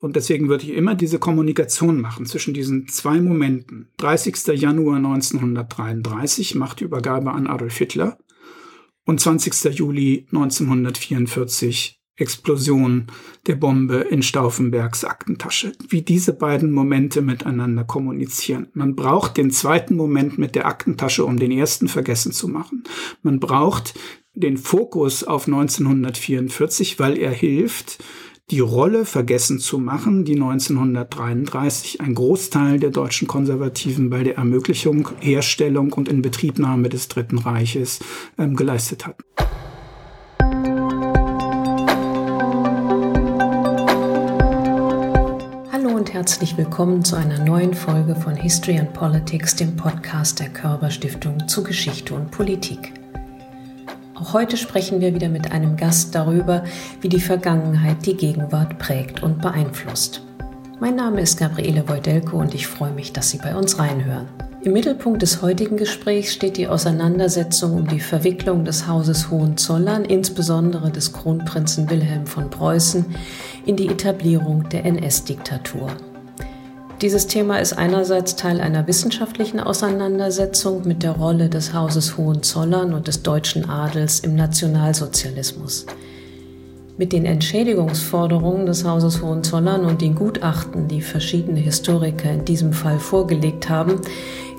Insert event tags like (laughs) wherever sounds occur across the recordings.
Und deswegen würde ich immer diese Kommunikation machen zwischen diesen zwei Momenten. 30. Januar 1933, Machtübergabe an Adolf Hitler und 20. Juli 1944, Explosion der Bombe in Stauffenbergs Aktentasche, wie diese beiden Momente miteinander kommunizieren. Man braucht den zweiten Moment mit der Aktentasche, um den ersten vergessen zu machen. Man braucht den Fokus auf 1944, weil er hilft, die Rolle vergessen zu machen, die 1933 ein Großteil der deutschen Konservativen bei der Ermöglichung, Herstellung und Inbetriebnahme des Dritten Reiches ähm, geleistet hat. Hallo und herzlich willkommen zu einer neuen Folge von History and Politics, dem Podcast der Körber Stiftung zu Geschichte und Politik. Auch heute sprechen wir wieder mit einem Gast darüber, wie die Vergangenheit die Gegenwart prägt und beeinflusst. Mein Name ist Gabriele Wojdelko und ich freue mich, dass Sie bei uns reinhören. Im Mittelpunkt des heutigen Gesprächs steht die Auseinandersetzung um die Verwicklung des Hauses Hohenzollern, insbesondere des Kronprinzen Wilhelm von Preußen, in die Etablierung der NS-Diktatur. Dieses Thema ist einerseits Teil einer wissenschaftlichen Auseinandersetzung mit der Rolle des Hauses Hohenzollern und des deutschen Adels im Nationalsozialismus. Mit den Entschädigungsforderungen des Hauses Hohenzollern und den Gutachten, die verschiedene Historiker in diesem Fall vorgelegt haben,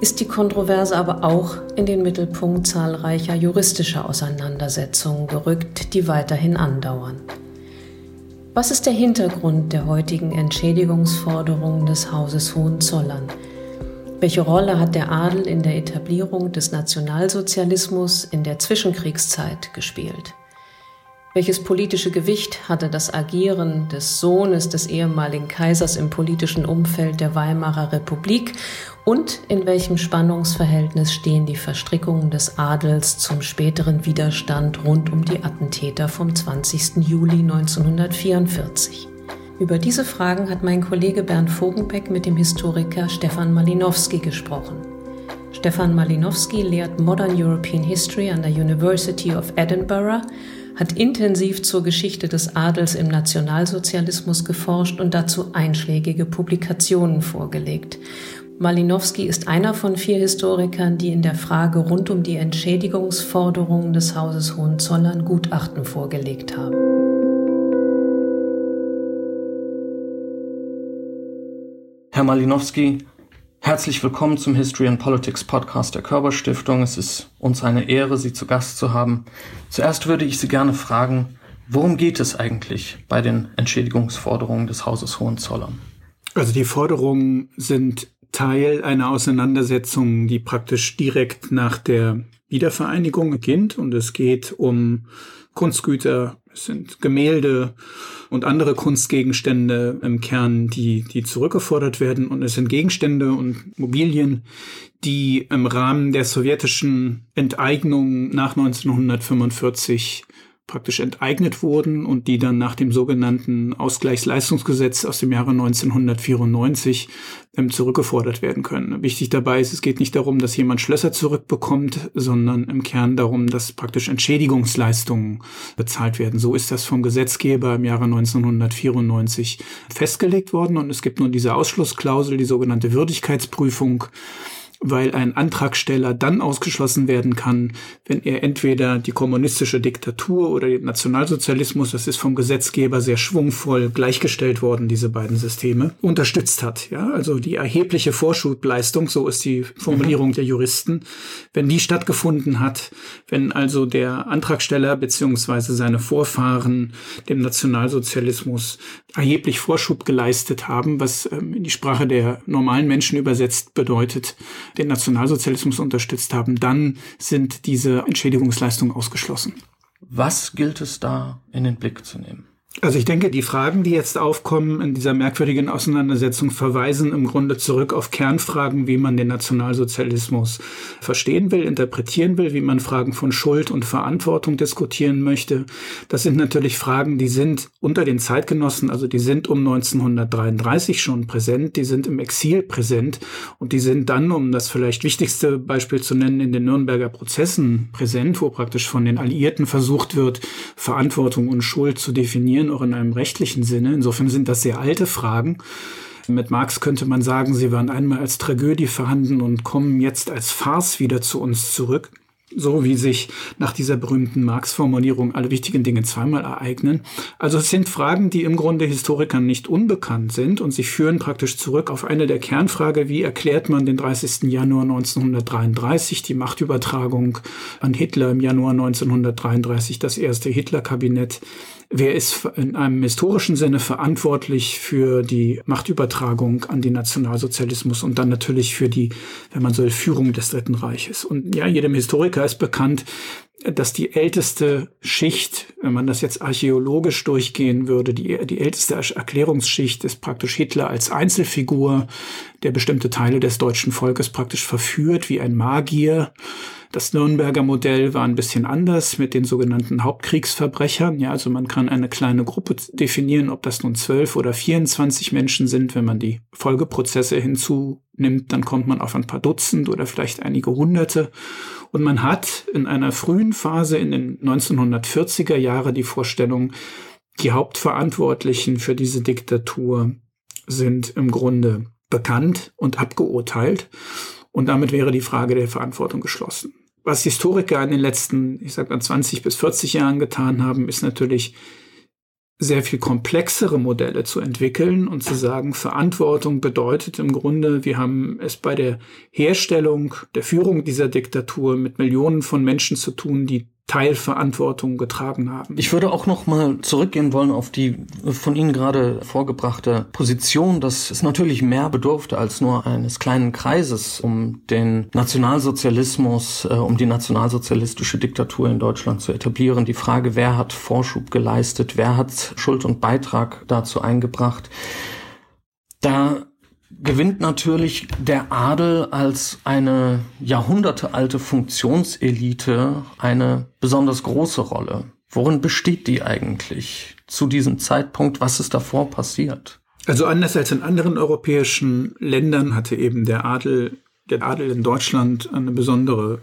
ist die Kontroverse aber auch in den Mittelpunkt zahlreicher juristischer Auseinandersetzungen gerückt, die weiterhin andauern. Was ist der Hintergrund der heutigen Entschädigungsforderungen des Hauses Hohenzollern? Welche Rolle hat der Adel in der Etablierung des Nationalsozialismus in der Zwischenkriegszeit gespielt? Welches politische Gewicht hatte das Agieren des Sohnes des ehemaligen Kaisers im politischen Umfeld der Weimarer Republik und in welchem Spannungsverhältnis stehen die Verstrickungen des Adels zum späteren Widerstand rund um die Attentäter vom 20. Juli 1944? Über diese Fragen hat mein Kollege Bernd Vogenbeck mit dem Historiker Stefan Malinowski gesprochen. Stefan Malinowski lehrt Modern European History an der University of Edinburgh, hat intensiv zur Geschichte des Adels im Nationalsozialismus geforscht und dazu einschlägige Publikationen vorgelegt Malinowski ist einer von vier Historikern, die in der Frage rund um die Entschädigungsforderungen des Hauses Hohenzollern Gutachten vorgelegt haben. Herr Malinowski, herzlich willkommen zum History and Politics Podcast der Körber Stiftung. Es ist uns eine Ehre, Sie zu Gast zu haben. Zuerst würde ich Sie gerne fragen, worum geht es eigentlich bei den Entschädigungsforderungen des Hauses Hohenzollern? Also die Forderungen sind Teil einer Auseinandersetzung, die praktisch direkt nach der Wiedervereinigung beginnt. Und es geht um Kunstgüter, es sind Gemälde und andere Kunstgegenstände im Kern, die, die zurückgefordert werden. Und es sind Gegenstände und Mobilien, die im Rahmen der sowjetischen Enteignung nach 1945 praktisch enteignet wurden und die dann nach dem sogenannten Ausgleichsleistungsgesetz aus dem Jahre 1994 ähm, zurückgefordert werden können. Wichtig dabei ist, es geht nicht darum, dass jemand Schlösser zurückbekommt, sondern im Kern darum, dass praktisch Entschädigungsleistungen bezahlt werden. So ist das vom Gesetzgeber im Jahre 1994 festgelegt worden und es gibt nun diese Ausschlussklausel, die sogenannte Würdigkeitsprüfung, weil ein Antragsteller dann ausgeschlossen werden kann, wenn er entweder die kommunistische Diktatur oder den Nationalsozialismus, das ist vom Gesetzgeber sehr schwungvoll gleichgestellt worden, diese beiden Systeme, unterstützt hat. Ja, also die erhebliche Vorschubleistung, so ist die Formulierung mhm. der Juristen, wenn die stattgefunden hat, wenn also der Antragsteller beziehungsweise seine Vorfahren dem Nationalsozialismus erheblich Vorschub geleistet haben, was ähm, in die Sprache der normalen Menschen übersetzt bedeutet, den Nationalsozialismus unterstützt haben, dann sind diese Entschädigungsleistungen ausgeschlossen. Was gilt es da in den Blick zu nehmen? Also ich denke, die Fragen, die jetzt aufkommen in dieser merkwürdigen Auseinandersetzung, verweisen im Grunde zurück auf Kernfragen, wie man den Nationalsozialismus verstehen will, interpretieren will, wie man Fragen von Schuld und Verantwortung diskutieren möchte. Das sind natürlich Fragen, die sind unter den Zeitgenossen, also die sind um 1933 schon präsent, die sind im Exil präsent und die sind dann, um das vielleicht wichtigste Beispiel zu nennen, in den Nürnberger Prozessen präsent, wo praktisch von den Alliierten versucht wird, Verantwortung und Schuld zu definieren definieren, auch in einem rechtlichen Sinne. Insofern sind das sehr alte Fragen. Mit Marx könnte man sagen, sie waren einmal als Tragödie vorhanden und kommen jetzt als Farce wieder zu uns zurück so wie sich nach dieser berühmten Marx-Formulierung alle wichtigen Dinge zweimal ereignen. Also es sind Fragen, die im Grunde Historikern nicht unbekannt sind und sie führen praktisch zurück auf eine der Kernfrage, wie erklärt man den 30. Januar 1933, die Machtübertragung an Hitler im Januar 1933, das erste Hitler-Kabinett Wer ist in einem historischen Sinne verantwortlich für die Machtübertragung an den Nationalsozialismus und dann natürlich für die, wenn man so will, Führung des Dritten Reiches? Und ja, jedem Historiker ist bekannt, dass die älteste Schicht, wenn man das jetzt archäologisch durchgehen würde, die, die älteste Erklärungsschicht ist praktisch Hitler als Einzelfigur, der bestimmte Teile des deutschen Volkes praktisch verführt wie ein Magier das Nürnberger Modell war ein bisschen anders mit den sogenannten Hauptkriegsverbrechern. Ja, also man kann eine kleine Gruppe definieren, ob das nun zwölf oder 24 Menschen sind. Wenn man die Folgeprozesse hinzunimmt, dann kommt man auf ein paar Dutzend oder vielleicht einige Hunderte. Und man hat in einer frühen Phase in den 1940er Jahre die Vorstellung, die Hauptverantwortlichen für diese Diktatur sind im Grunde bekannt und abgeurteilt. Und damit wäre die Frage der Verantwortung geschlossen was Historiker in den letzten, ich sag mal, 20 bis 40 Jahren getan haben, ist natürlich sehr viel komplexere Modelle zu entwickeln und zu sagen, Verantwortung bedeutet im Grunde, wir haben es bei der Herstellung, der Führung dieser Diktatur mit Millionen von Menschen zu tun, die Teilverantwortung getragen haben. Ich würde auch noch mal zurückgehen wollen auf die von Ihnen gerade vorgebrachte Position, dass es natürlich mehr bedurfte als nur eines kleinen Kreises, um den Nationalsozialismus, äh, um die nationalsozialistische Diktatur in Deutschland zu etablieren. Die Frage, wer hat Vorschub geleistet, wer hat Schuld und Beitrag dazu eingebracht. Da gewinnt natürlich der Adel als eine jahrhundertealte Funktionselite eine besonders große Rolle. Worin besteht die eigentlich zu diesem Zeitpunkt? Was ist davor passiert? Also anders als in anderen europäischen Ländern hatte eben der Adel, der Adel in Deutschland eine besondere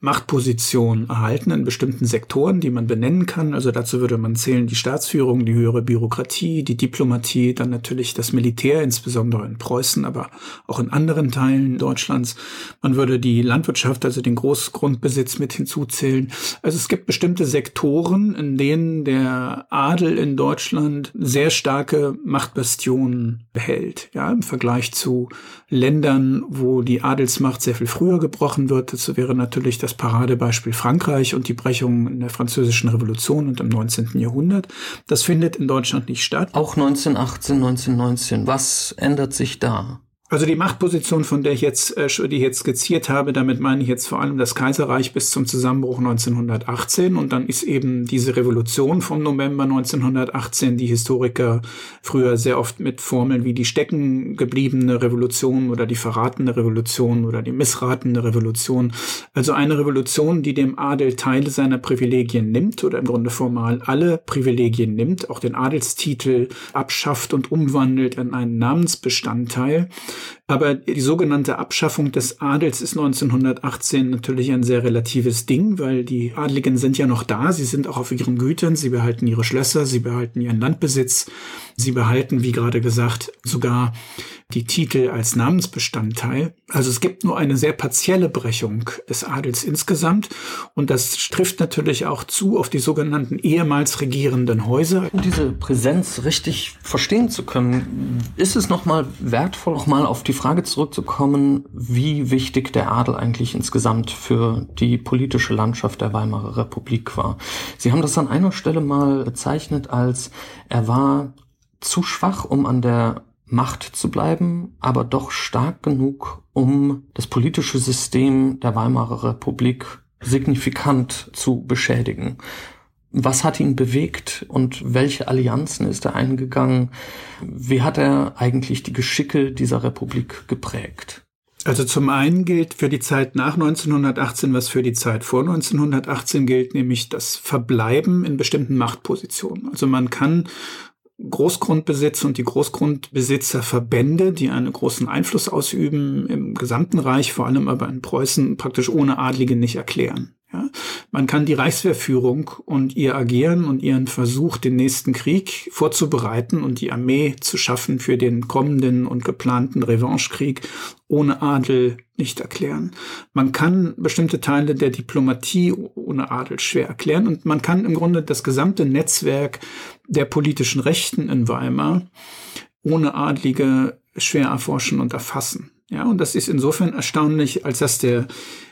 Machtposition erhalten in bestimmten Sektoren, die man benennen kann. Also dazu würde man zählen die Staatsführung, die höhere Bürokratie, die Diplomatie, dann natürlich das Militär, insbesondere in Preußen, aber auch in anderen Teilen Deutschlands. Man würde die Landwirtschaft, also den Großgrundbesitz mit hinzuzählen. Also es gibt bestimmte Sektoren, in denen der Adel in Deutschland sehr starke Machtbastionen behält. Ja, im Vergleich zu Ländern, wo die Adelsmacht sehr viel früher gebrochen wird. Dazu wäre natürlich das das Paradebeispiel Frankreich und die Brechung in der französischen Revolution und im 19. Jahrhundert. Das findet in Deutschland nicht statt. Auch 1918, 1919. Was ändert sich da? Also die Machtposition, von der ich jetzt, äh, die ich jetzt skizziert habe, damit meine ich jetzt vor allem das Kaiserreich bis zum Zusammenbruch 1918 und dann ist eben diese Revolution vom November 1918, die Historiker früher sehr oft mit Formeln wie die stecken gebliebene Revolution oder die verratene Revolution oder die missratene Revolution. Also eine Revolution, die dem Adel Teile seiner Privilegien nimmt oder im Grunde formal alle Privilegien nimmt, auch den Adelstitel abschafft und umwandelt in einen Namensbestandteil aber die sogenannte Abschaffung des Adels ist 1918 natürlich ein sehr relatives Ding, weil die Adligen sind ja noch da, sie sind auch auf ihren Gütern, sie behalten ihre Schlösser, sie behalten ihren Landbesitz, sie behalten, wie gerade gesagt, sogar die Titel als Namensbestandteil. Also es gibt nur eine sehr partielle Brechung des Adels insgesamt und das trifft natürlich auch zu auf die sogenannten ehemals regierenden Häuser. Um diese Präsenz richtig verstehen zu können, ist es nochmal wertvoll, nochmal auf die Frage zurückzukommen, wie wichtig der Adel eigentlich insgesamt für die politische Landschaft der Weimarer Republik war. Sie haben das an einer Stelle mal bezeichnet als er war zu schwach, um an der Macht zu bleiben, aber doch stark genug, um das politische System der Weimarer Republik signifikant zu beschädigen. Was hat ihn bewegt und welche Allianzen ist er eingegangen? Wie hat er eigentlich die Geschicke dieser Republik geprägt? Also zum einen gilt für die Zeit nach 1918, was für die Zeit vor 1918 gilt, nämlich das Verbleiben in bestimmten Machtpositionen. Also man kann Großgrundbesitz und die Großgrundbesitzerverbände, die einen großen Einfluss ausüben im gesamten Reich, vor allem aber in Preußen, praktisch ohne Adlige nicht erklären. Ja? Man kann die Reichswehrführung und ihr Agieren und ihren Versuch, den nächsten Krieg vorzubereiten und die Armee zu schaffen für den kommenden und geplanten Revanchekrieg ohne Adel nicht erklären. Man kann bestimmte Teile der Diplomatie ohne Adel schwer erklären und man kann im Grunde das gesamte Netzwerk der politischen Rechten in Weimar ohne Adlige schwer erforschen und erfassen. Ja, und das ist insofern erstaunlich, als dass der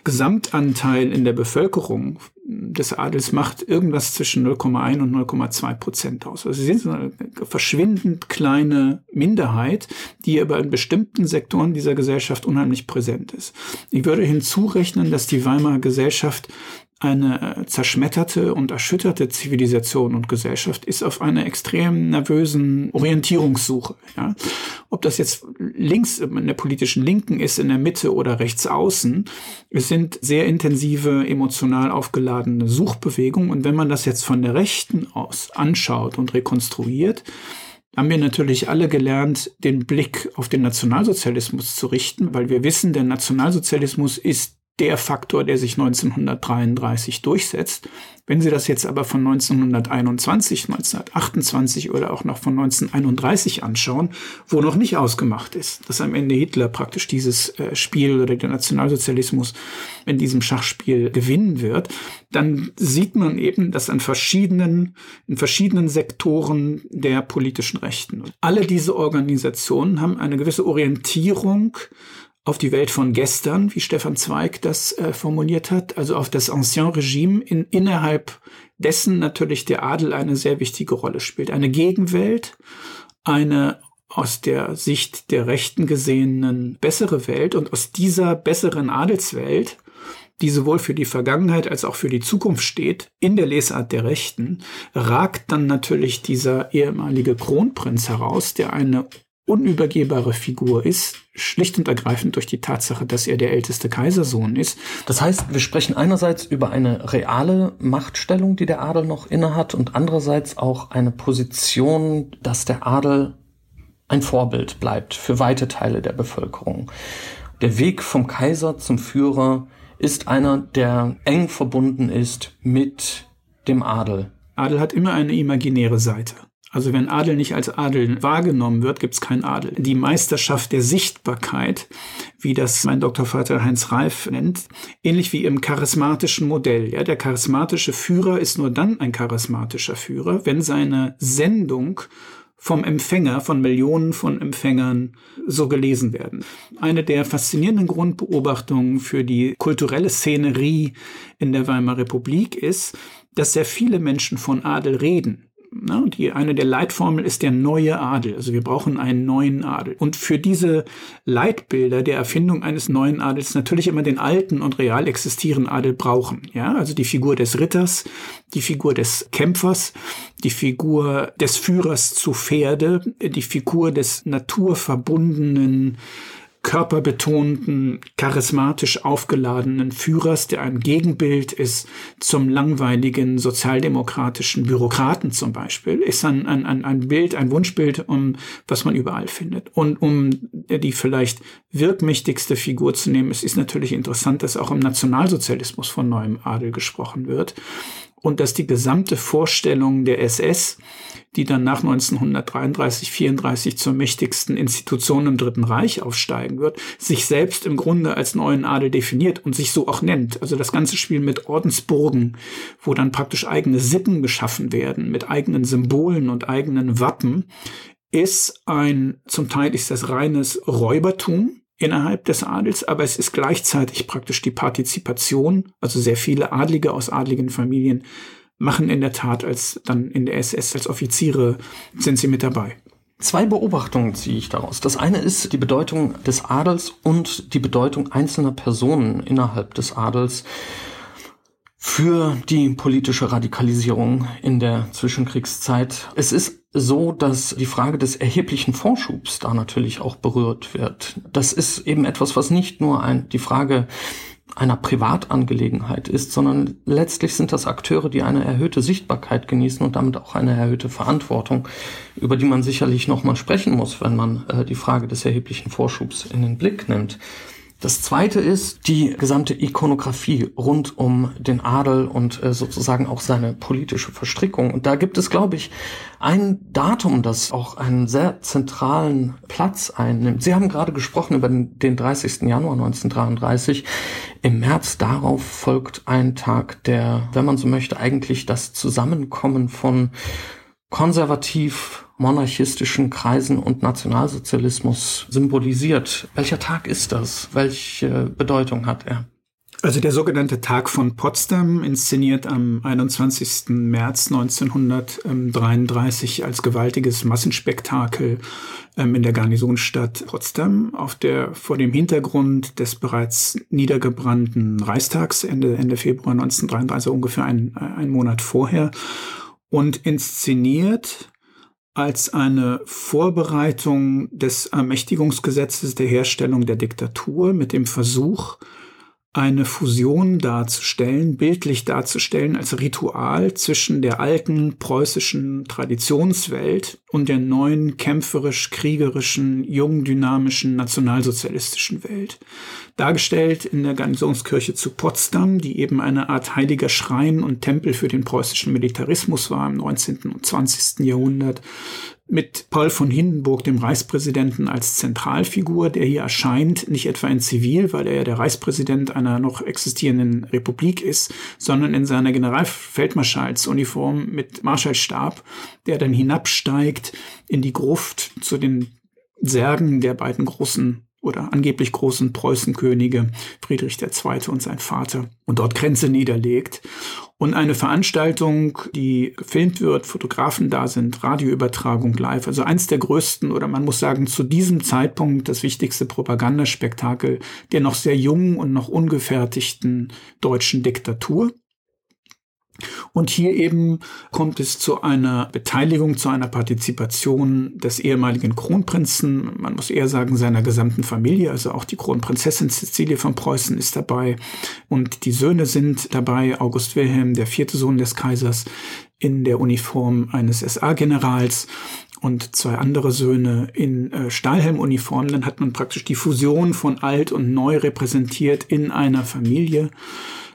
Gesamtanteil in der Bevölkerung des Adels macht irgendwas zwischen 0,1 und 0,2 Prozent aus. Also sie sind so eine verschwindend kleine Minderheit, die aber in bestimmten Sektoren dieser Gesellschaft unheimlich präsent ist. Ich würde hinzurechnen, dass die Weimarer Gesellschaft eine äh, zerschmetterte und erschütterte Zivilisation und Gesellschaft ist auf einer extrem nervösen Orientierungssuche. Ja? Ob das jetzt links in der politischen Linken ist, in der Mitte oder rechts außen, es sind sehr intensive, emotional aufgeladene Suchbewegungen. Und wenn man das jetzt von der Rechten aus anschaut und rekonstruiert, haben wir natürlich alle gelernt, den Blick auf den Nationalsozialismus zu richten, weil wir wissen, der Nationalsozialismus ist der Faktor, der sich 1933 durchsetzt. Wenn Sie das jetzt aber von 1921, 1928 oder auch noch von 1931 anschauen, wo noch nicht ausgemacht ist, dass am Ende Hitler praktisch dieses äh, Spiel oder der Nationalsozialismus in diesem Schachspiel gewinnen wird, dann sieht man eben, dass an verschiedenen, in verschiedenen Sektoren der politischen Rechten alle diese Organisationen haben eine gewisse Orientierung auf die Welt von gestern, wie Stefan Zweig das äh, formuliert hat, also auf das Ancien Regime, in, innerhalb dessen natürlich der Adel eine sehr wichtige Rolle spielt. Eine Gegenwelt, eine aus der Sicht der Rechten gesehenen bessere Welt und aus dieser besseren Adelswelt, die sowohl für die Vergangenheit als auch für die Zukunft steht, in der Lesart der Rechten, ragt dann natürlich dieser ehemalige Kronprinz heraus, der eine unübergehbare Figur ist, schlicht und ergreifend durch die Tatsache, dass er der älteste Kaisersohn ist. Das heißt, wir sprechen einerseits über eine reale Machtstellung, die der Adel noch innehat, und andererseits auch eine Position, dass der Adel ein Vorbild bleibt für weite Teile der Bevölkerung. Der Weg vom Kaiser zum Führer ist einer, der eng verbunden ist mit dem Adel. Adel hat immer eine imaginäre Seite. Also wenn Adel nicht als Adel wahrgenommen wird, gibt es keinen Adel. Die Meisterschaft der Sichtbarkeit, wie das mein Doktorvater Heinz Reif nennt, ähnlich wie im charismatischen Modell. Ja, der charismatische Führer ist nur dann ein charismatischer Führer, wenn seine Sendung vom Empfänger, von Millionen von Empfängern so gelesen werden. Eine der faszinierenden Grundbeobachtungen für die kulturelle Szenerie in der Weimarer Republik ist, dass sehr viele Menschen von Adel reden Ne? Die, eine der Leitformel ist der neue Adel. Also wir brauchen einen neuen Adel. Und für diese Leitbilder der Erfindung eines neuen Adels natürlich immer den alten und real existierenden Adel brauchen. Ja, also die Figur des Ritters, die Figur des Kämpfers, die Figur des Führers zu Pferde, die Figur des naturverbundenen körperbetonten, charismatisch aufgeladenen Führers, der ein Gegenbild ist zum langweiligen sozialdemokratischen Bürokraten zum Beispiel, ist ein, ein, ein Bild, ein Wunschbild, um was man überall findet. Und um die vielleicht wirkmächtigste Figur zu nehmen, es ist natürlich interessant, dass auch im Nationalsozialismus von neuem Adel gesprochen wird und dass die gesamte Vorstellung der SS die dann nach 1933, 34 zur mächtigsten Institution im Dritten Reich aufsteigen wird, sich selbst im Grunde als neuen Adel definiert und sich so auch nennt. Also das ganze Spiel mit Ordensburgen, wo dann praktisch eigene Sippen geschaffen werden, mit eigenen Symbolen und eigenen Wappen, ist ein, zum Teil ist das reines Räubertum, innerhalb des Adels, aber es ist gleichzeitig praktisch die Partizipation, also sehr viele Adlige aus adligen Familien machen in der Tat als dann in der SS als Offiziere sind sie mit dabei. Zwei Beobachtungen ziehe ich daraus. Das eine ist die Bedeutung des Adels und die Bedeutung einzelner Personen innerhalb des Adels für die politische Radikalisierung in der Zwischenkriegszeit. Es ist so, dass die Frage des erheblichen Vorschubs da natürlich auch berührt wird. Das ist eben etwas, was nicht nur ein, die Frage einer Privatangelegenheit ist, sondern letztlich sind das Akteure, die eine erhöhte Sichtbarkeit genießen und damit auch eine erhöhte Verantwortung, über die man sicherlich nochmal sprechen muss, wenn man äh, die Frage des erheblichen Vorschubs in den Blick nimmt. Das zweite ist die gesamte Ikonografie rund um den Adel und äh, sozusagen auch seine politische Verstrickung. Und da gibt es, glaube ich, ein Datum, das auch einen sehr zentralen Platz einnimmt. Sie haben gerade gesprochen über den, den 30. Januar 1933. Im März darauf folgt ein Tag, der, wenn man so möchte, eigentlich das Zusammenkommen von konservativ monarchistischen Kreisen und Nationalsozialismus symbolisiert. Welcher Tag ist das? Welche Bedeutung hat er? Also der sogenannte Tag von Potsdam, inszeniert am 21. März 1933 als gewaltiges Massenspektakel ähm, in der Garnisonstadt Potsdam auf der vor dem Hintergrund des bereits niedergebrannten Reichstags Ende, Ende Februar 1933, ungefähr ein, ein Monat vorher und inszeniert als eine Vorbereitung des Ermächtigungsgesetzes der Herstellung der Diktatur mit dem Versuch, eine Fusion darzustellen, bildlich darzustellen als Ritual zwischen der alten preußischen Traditionswelt und der neuen kämpferisch-kriegerischen, jung dynamischen nationalsozialistischen Welt. Dargestellt in der Garnisonskirche zu Potsdam, die eben eine Art heiliger Schrein und Tempel für den preußischen Militarismus war im 19. und 20. Jahrhundert, mit Paul von Hindenburg, dem Reichspräsidenten, als Zentralfigur, der hier erscheint, nicht etwa in Zivil, weil er ja der Reichspräsident einer noch existierenden Republik ist, sondern in seiner Generalfeldmarschalsuniform mit Marschallstab, der dann hinabsteigt in die Gruft zu den Särgen der beiden großen oder angeblich großen Preußenkönige Friedrich II. und sein Vater und dort Grenze niederlegt. Und eine Veranstaltung, die gefilmt wird, Fotografen da sind, Radioübertragung live, also eins der größten oder man muss sagen zu diesem Zeitpunkt das wichtigste Propagandaspektakel der noch sehr jungen und noch ungefertigten deutschen Diktatur. Und hier eben kommt es zu einer Beteiligung, zu einer Partizipation des ehemaligen Kronprinzen, man muss eher sagen seiner gesamten Familie, also auch die Kronprinzessin Cecilie von Preußen ist dabei. Und die Söhne sind dabei, August Wilhelm, der vierte Sohn des Kaisers, in der Uniform eines SA-Generals und zwei andere Söhne in äh, Stahlhelmuniformen. Dann hat man praktisch die Fusion von alt und neu repräsentiert in einer Familie.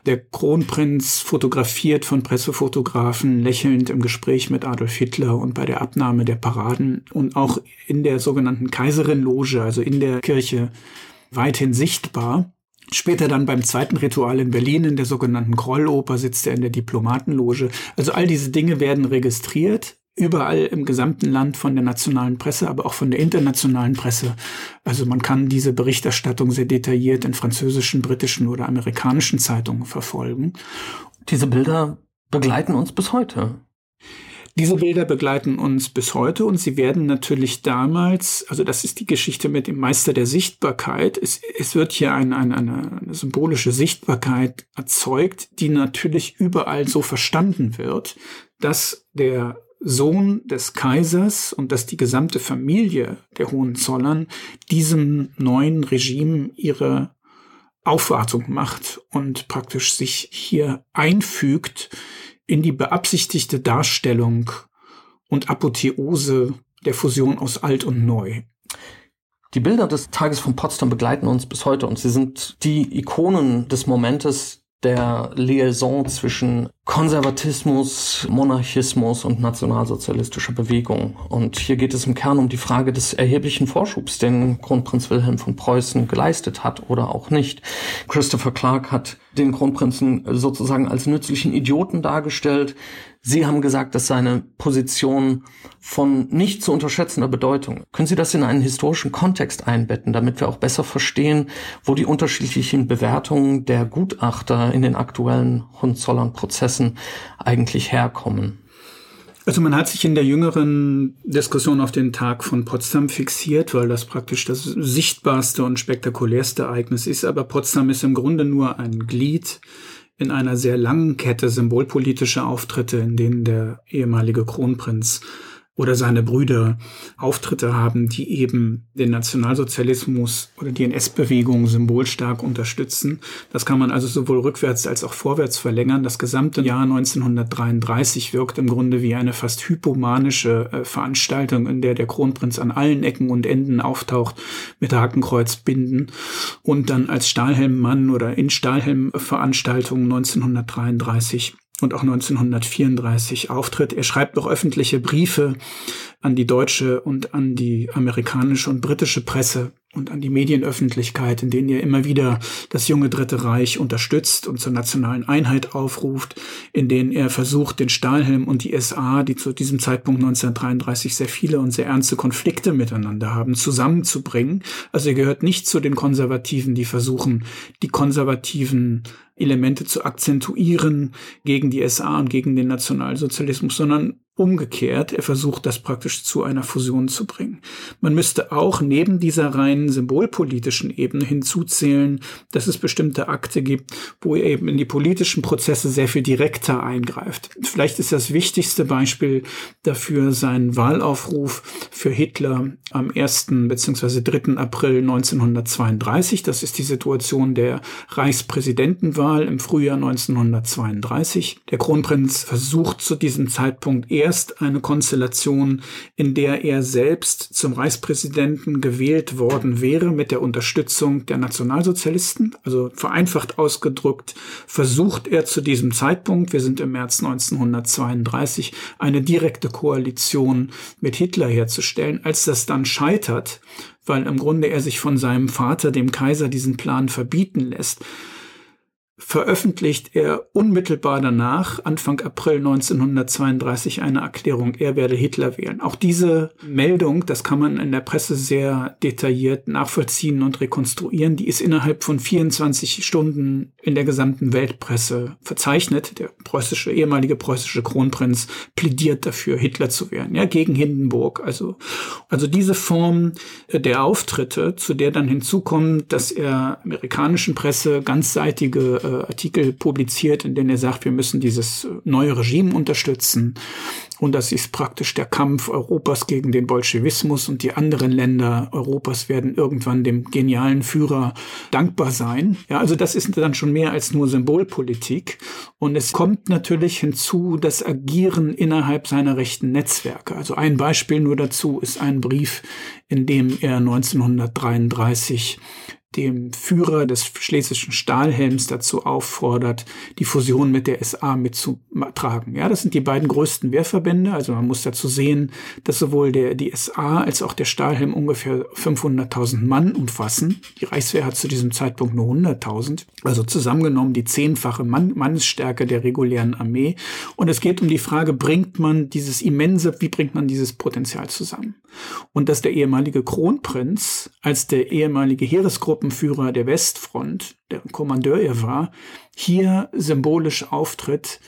Der Kronprinz fotografiert von Pressefotografen lächelnd im Gespräch mit Adolf Hitler und bei der Abnahme der Paraden und auch in der sogenannten Kaiserinloge, also in der Kirche, weithin sichtbar. Später dann beim zweiten Ritual in Berlin in der sogenannten Krolloper sitzt er in der Diplomatenloge. Also all diese Dinge werden registriert überall im gesamten Land von der nationalen Presse, aber auch von der internationalen Presse. Also man kann diese Berichterstattung sehr detailliert in französischen, britischen oder amerikanischen Zeitungen verfolgen. Diese Bilder begleiten uns bis heute. Diese Bilder begleiten uns bis heute und sie werden natürlich damals, also das ist die Geschichte mit dem Meister der Sichtbarkeit, es, es wird hier ein, ein, eine, eine symbolische Sichtbarkeit erzeugt, die natürlich überall so verstanden wird, dass der Sohn des Kaisers und dass die gesamte Familie der Hohenzollern diesem neuen Regime ihre Aufwartung macht und praktisch sich hier einfügt in die beabsichtigte Darstellung und Apotheose der Fusion aus Alt und Neu. Die Bilder des Tages von Potsdam begleiten uns bis heute und sie sind die Ikonen des Momentes, der Liaison zwischen Konservatismus, Monarchismus und nationalsozialistischer Bewegung. Und hier geht es im Kern um die Frage des erheblichen Vorschubs, den Kronprinz Wilhelm von Preußen geleistet hat oder auch nicht. Christopher Clark hat den Kronprinzen sozusagen als nützlichen Idioten dargestellt. Sie haben gesagt, dass seine Position von nicht zu unterschätzender Bedeutung. Können Sie das in einen historischen Kontext einbetten, damit wir auch besser verstehen, wo die unterschiedlichen Bewertungen der Gutachter in den aktuellen Hohenzollern-Prozessen eigentlich herkommen? Also man hat sich in der jüngeren Diskussion auf den Tag von Potsdam fixiert, weil das praktisch das sichtbarste und spektakulärste Ereignis ist. Aber Potsdam ist im Grunde nur ein Glied in einer sehr langen Kette symbolpolitischer Auftritte, in denen der ehemalige Kronprinz oder seine Brüder Auftritte haben, die eben den Nationalsozialismus oder die NS-Bewegung symbolstark unterstützen. Das kann man also sowohl rückwärts als auch vorwärts verlängern. Das gesamte Jahr 1933 wirkt im Grunde wie eine fast hypomanische äh, Veranstaltung, in der der Kronprinz an allen Ecken und Enden auftaucht mit Hakenkreuzbinden und dann als Stahlhelmmann oder in Stahlhelmveranstaltungen 1933 und auch 1934 auftritt. Er schreibt auch öffentliche Briefe an die deutsche und an die amerikanische und britische Presse und an die Medienöffentlichkeit, in denen er immer wieder das junge Dritte Reich unterstützt und zur nationalen Einheit aufruft, in denen er versucht, den Stahlhelm und die SA, die zu diesem Zeitpunkt 1933 sehr viele und sehr ernste Konflikte miteinander haben, zusammenzubringen. Also er gehört nicht zu den Konservativen, die versuchen, die konservativen Elemente zu akzentuieren gegen die SA und gegen den Nationalsozialismus, sondern umgekehrt. Er versucht das praktisch zu einer Fusion zu bringen. Man müsste auch neben dieser rein symbolpolitischen Ebene hinzuzählen, dass es bestimmte Akte gibt, wo er eben in die politischen Prozesse sehr viel direkter eingreift. Vielleicht ist das wichtigste Beispiel dafür sein Wahlaufruf für Hitler am 1. bzw. 3. April 1932. Das ist die Situation der Reichspräsidentenwahl im Frühjahr 1932. Der Kronprinz versucht zu diesem Zeitpunkt erst eine Konstellation, in der er selbst zum Reichspräsidenten gewählt worden wäre mit der Unterstützung der Nationalsozialisten. Also vereinfacht ausgedrückt versucht er zu diesem Zeitpunkt, wir sind im März 1932, eine direkte Koalition mit Hitler herzustellen. Als das dann scheitert, weil im Grunde er sich von seinem Vater, dem Kaiser, diesen Plan verbieten lässt, veröffentlicht er unmittelbar danach, Anfang April 1932, eine Erklärung, er werde Hitler wählen. Auch diese Meldung, das kann man in der Presse sehr detailliert nachvollziehen und rekonstruieren, die ist innerhalb von 24 Stunden in der gesamten Weltpresse verzeichnet. Der preußische, ehemalige preußische Kronprinz plädiert dafür, Hitler zu wählen, ja, gegen Hindenburg. Also, also diese Form der Auftritte, zu der dann hinzukommt, dass er amerikanischen Presse ganzseitige äh, Artikel publiziert, in denen er sagt, wir müssen dieses neue Regime unterstützen. Und das ist praktisch der Kampf Europas gegen den Bolschewismus und die anderen Länder Europas werden irgendwann dem genialen Führer dankbar sein. Ja, also das ist dann schon mehr als nur Symbolpolitik. Und es kommt natürlich hinzu das Agieren innerhalb seiner rechten Netzwerke. Also ein Beispiel nur dazu ist ein Brief, in dem er 1933 dem Führer des schlesischen Stahlhelms dazu auffordert, die Fusion mit der SA mitzutragen. Ja, das sind die beiden größten Wehrverbände. Also man muss dazu sehen, dass sowohl der, die SA als auch der Stahlhelm ungefähr 500.000 Mann umfassen. Die Reichswehr hat zu diesem Zeitpunkt nur 100.000. Also zusammengenommen die zehnfache Mann, Mannesstärke der regulären Armee. Und es geht um die Frage, bringt man dieses immense, wie bringt man dieses Potenzial zusammen? Und dass der ehemalige Kronprinz als der ehemalige Heeresgruppe Truppenführer der Westfront, der Kommandeur er war, hier symbolisch auftritt,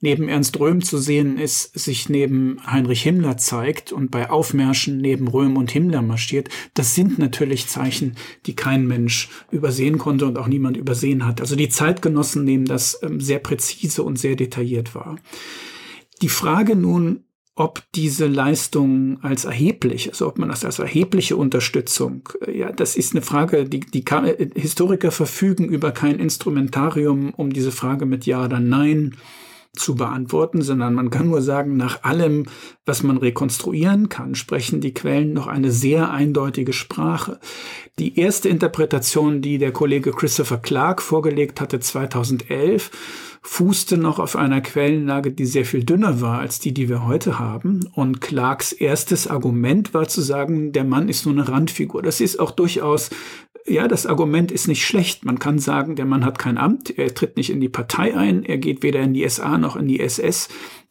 neben Ernst Röhm zu sehen ist, sich neben Heinrich Himmler zeigt und bei Aufmärschen neben Röhm und Himmler marschiert, das sind natürlich Zeichen, die kein Mensch übersehen konnte und auch niemand übersehen hat. Also die Zeitgenossen nehmen das ähm, sehr präzise und sehr detailliert wahr. Die Frage nun, ob diese Leistung als erheblich, also ob man das als erhebliche Unterstützung, äh, ja, das ist eine Frage, die, die äh, Historiker verfügen über kein Instrumentarium, um diese Frage mit Ja oder Nein zu beantworten, sondern man kann nur sagen, nach allem, was man rekonstruieren kann, sprechen die Quellen noch eine sehr eindeutige Sprache. Die erste Interpretation, die der Kollege Christopher Clark vorgelegt hatte 2011, fußte noch auf einer Quellenlage, die sehr viel dünner war als die, die wir heute haben. Und Clarks erstes Argument war zu sagen, der Mann ist nur eine Randfigur. Das ist auch durchaus, ja, das Argument ist nicht schlecht. Man kann sagen, der Mann hat kein Amt, er tritt nicht in die Partei ein, er geht weder in die SA noch in die SS.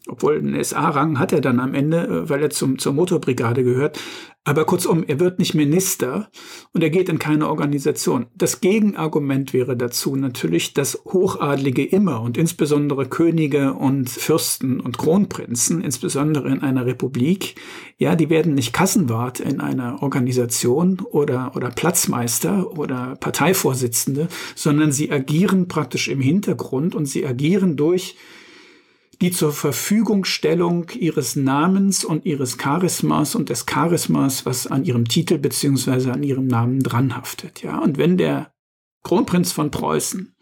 Obwohl einen SA-Rang hat er dann am Ende, äh, weil er zum, zur Motorbrigade gehört. Aber kurzum, er wird nicht Minister und er geht in keine Organisation. Das Gegenargument wäre dazu natürlich, dass Hochadlige immer und insbesondere Könige und Fürsten und Kronprinzen, insbesondere in einer Republik, ja, die werden nicht Kassenwart in einer Organisation oder, oder Platzmeister oder Parteivorsitzende, sondern sie agieren praktisch im Hintergrund und sie agieren durch die zur Verfügungstellung ihres Namens und ihres Charismas und des Charismas, was an ihrem Titel beziehungsweise an ihrem Namen dranhaftet. Ja, und wenn der Kronprinz von Preußen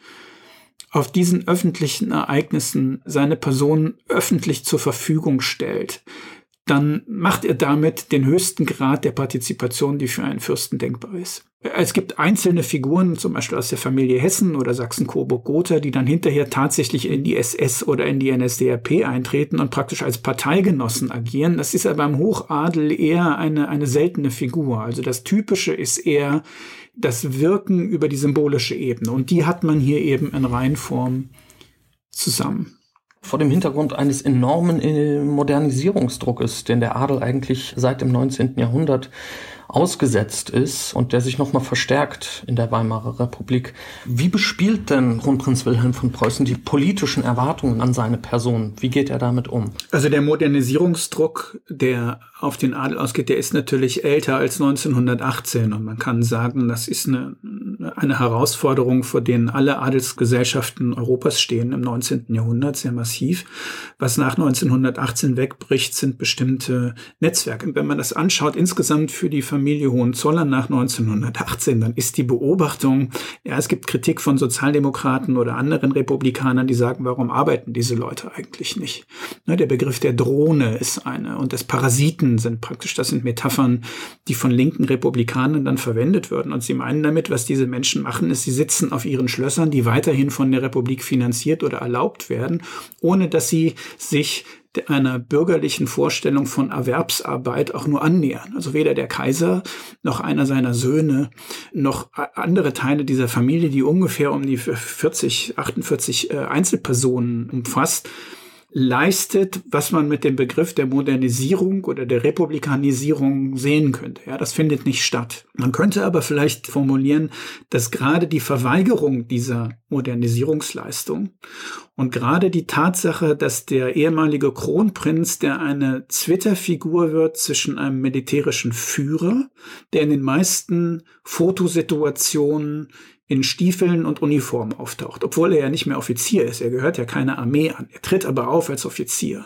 auf diesen öffentlichen Ereignissen seine Person öffentlich zur Verfügung stellt, dann macht er damit den höchsten Grad der Partizipation, die für einen Fürsten denkbar ist. Es gibt einzelne Figuren, zum Beispiel aus der Familie Hessen oder Sachsen-Coburg-Gotha, die dann hinterher tatsächlich in die SS oder in die NSDAP eintreten und praktisch als Parteigenossen agieren. Das ist aber im Hochadel eher eine, eine seltene Figur. Also das Typische ist eher das Wirken über die symbolische Ebene. Und die hat man hier eben in Reihenform zusammen vor dem Hintergrund eines enormen äh, Modernisierungsdruckes, den der Adel eigentlich seit dem 19. Jahrhundert ausgesetzt ist und der sich nochmal verstärkt in der Weimarer Republik. Wie bespielt denn Kronprinz Wilhelm von Preußen die politischen Erwartungen an seine Person? Wie geht er damit um? Also der Modernisierungsdruck, der auf den Adel ausgeht, der ist natürlich älter als 1918 und man kann sagen, das ist eine, eine Herausforderung, vor denen alle Adelsgesellschaften Europas stehen im 19. Jahrhundert, sehr massiv. Was nach 1918 wegbricht, sind bestimmte Netzwerke. Wenn man das anschaut, insgesamt für die Familie Familie Hohenzollern nach 1918, dann ist die Beobachtung, ja, es gibt Kritik von Sozialdemokraten oder anderen Republikanern, die sagen, warum arbeiten diese Leute eigentlich nicht? Ne, der Begriff der Drohne ist eine und des Parasiten sind praktisch, das sind Metaphern, die von linken Republikanern dann verwendet würden. Und sie meinen damit, was diese Menschen machen, ist, sie sitzen auf ihren Schlössern, die weiterhin von der Republik finanziert oder erlaubt werden, ohne dass sie sich einer bürgerlichen Vorstellung von Erwerbsarbeit auch nur annähern. Also weder der Kaiser noch einer seiner Söhne noch andere Teile dieser Familie, die ungefähr um die 40, 48 äh, Einzelpersonen umfasst, leistet, was man mit dem Begriff der Modernisierung oder der Republikanisierung sehen könnte. Ja, das findet nicht statt. Man könnte aber vielleicht formulieren, dass gerade die Verweigerung dieser Modernisierungsleistung und gerade die Tatsache, dass der ehemalige Kronprinz, der eine Twitter-Figur wird zwischen einem militärischen Führer, der in den meisten Fotosituationen in Stiefeln und Uniform auftaucht, obwohl er ja nicht mehr Offizier ist. Er gehört ja keiner Armee an. Er tritt aber auf als Offizier.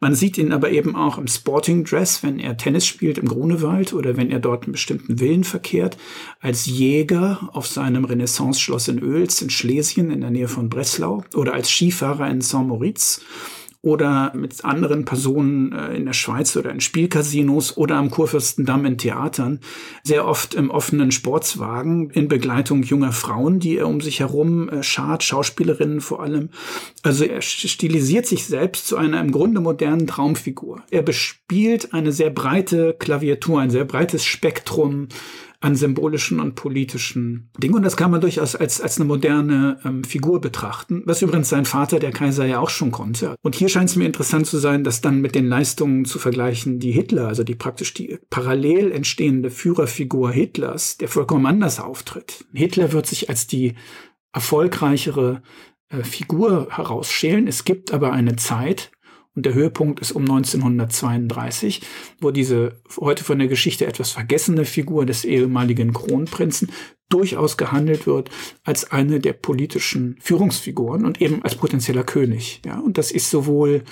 Man sieht ihn aber eben auch im Sporting Dress, wenn er Tennis spielt im Grunewald oder wenn er dort in bestimmten Villen verkehrt, als Jäger auf seinem Renaissance-Schloss in Oels in Schlesien in der Nähe von Breslau oder als Skifahrer in Saint-Moritz oder mit anderen Personen äh, in der Schweiz oder in Spielcasinos oder am Kurfürstendamm in Theatern, sehr oft im offenen Sportswagen in Begleitung junger Frauen, die er um sich herum äh, schart, Schauspielerinnen vor allem. Also er stilisiert sich selbst zu einer im Grunde modernen Traumfigur. Er bespielt eine sehr breite Klaviatur, ein sehr breites Spektrum an symbolischen und politischen Dingen. Und das kann man durchaus als, als eine moderne ähm, Figur betrachten, was übrigens sein Vater, der Kaiser, ja auch schon konnte. Und hier scheint es mir interessant zu sein, das dann mit den Leistungen zu vergleichen, die Hitler, also die praktisch die parallel entstehende Führerfigur Hitlers, der vollkommen anders auftritt. Hitler wird sich als die erfolgreichere äh, Figur herausschälen. Es gibt aber eine Zeit, und der Höhepunkt ist um 1932, wo diese heute von der Geschichte etwas vergessene Figur des ehemaligen Kronprinzen durchaus gehandelt wird als eine der politischen Führungsfiguren und eben als potenzieller König. Ja, und das ist sowohl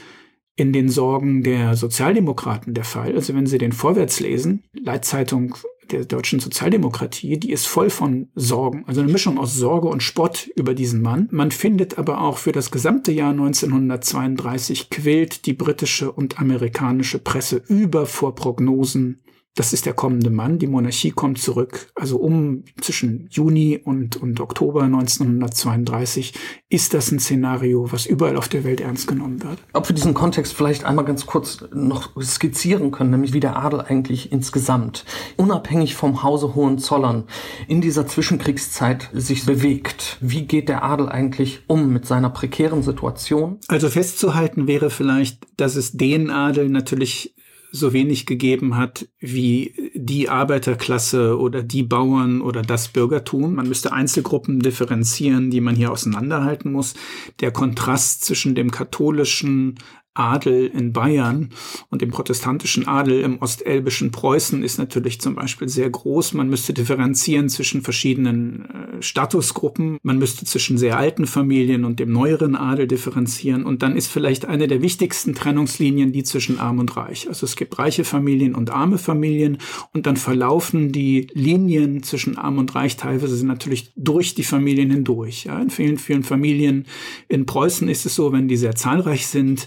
in den Sorgen der Sozialdemokraten der Fall. Also wenn Sie den Vorwärts lesen, Leitzeitung der deutschen Sozialdemokratie, die ist voll von Sorgen, also eine Mischung aus Sorge und Spott über diesen Mann. Man findet aber auch für das gesamte Jahr 1932 quillt die britische und amerikanische Presse über vor Prognosen das ist der kommende Mann, die Monarchie kommt zurück. Also um zwischen Juni und, und Oktober 1932 ist das ein Szenario, was überall auf der Welt ernst genommen wird. Ob wir diesen Kontext vielleicht einmal ganz kurz noch skizzieren können, nämlich wie der Adel eigentlich insgesamt, unabhängig vom Hause Hohenzollern, in dieser Zwischenkriegszeit sich bewegt. Wie geht der Adel eigentlich um mit seiner prekären Situation? Also festzuhalten wäre vielleicht, dass es den Adel natürlich so wenig gegeben hat wie die Arbeiterklasse oder die Bauern oder das Bürgertum. Man müsste Einzelgruppen differenzieren, die man hier auseinanderhalten muss. Der Kontrast zwischen dem katholischen Adel in Bayern und dem protestantischen Adel im ostelbischen Preußen ist natürlich zum Beispiel sehr groß. Man müsste differenzieren zwischen verschiedenen äh, Statusgruppen. Man müsste zwischen sehr alten Familien und dem neueren Adel differenzieren. Und dann ist vielleicht eine der wichtigsten Trennungslinien die zwischen arm und reich. Also es gibt reiche Familien und arme Familien und dann verlaufen die Linien zwischen arm und reich teilweise natürlich durch die Familien hindurch. Ja, in vielen, vielen Familien in Preußen ist es so, wenn die sehr zahlreich sind,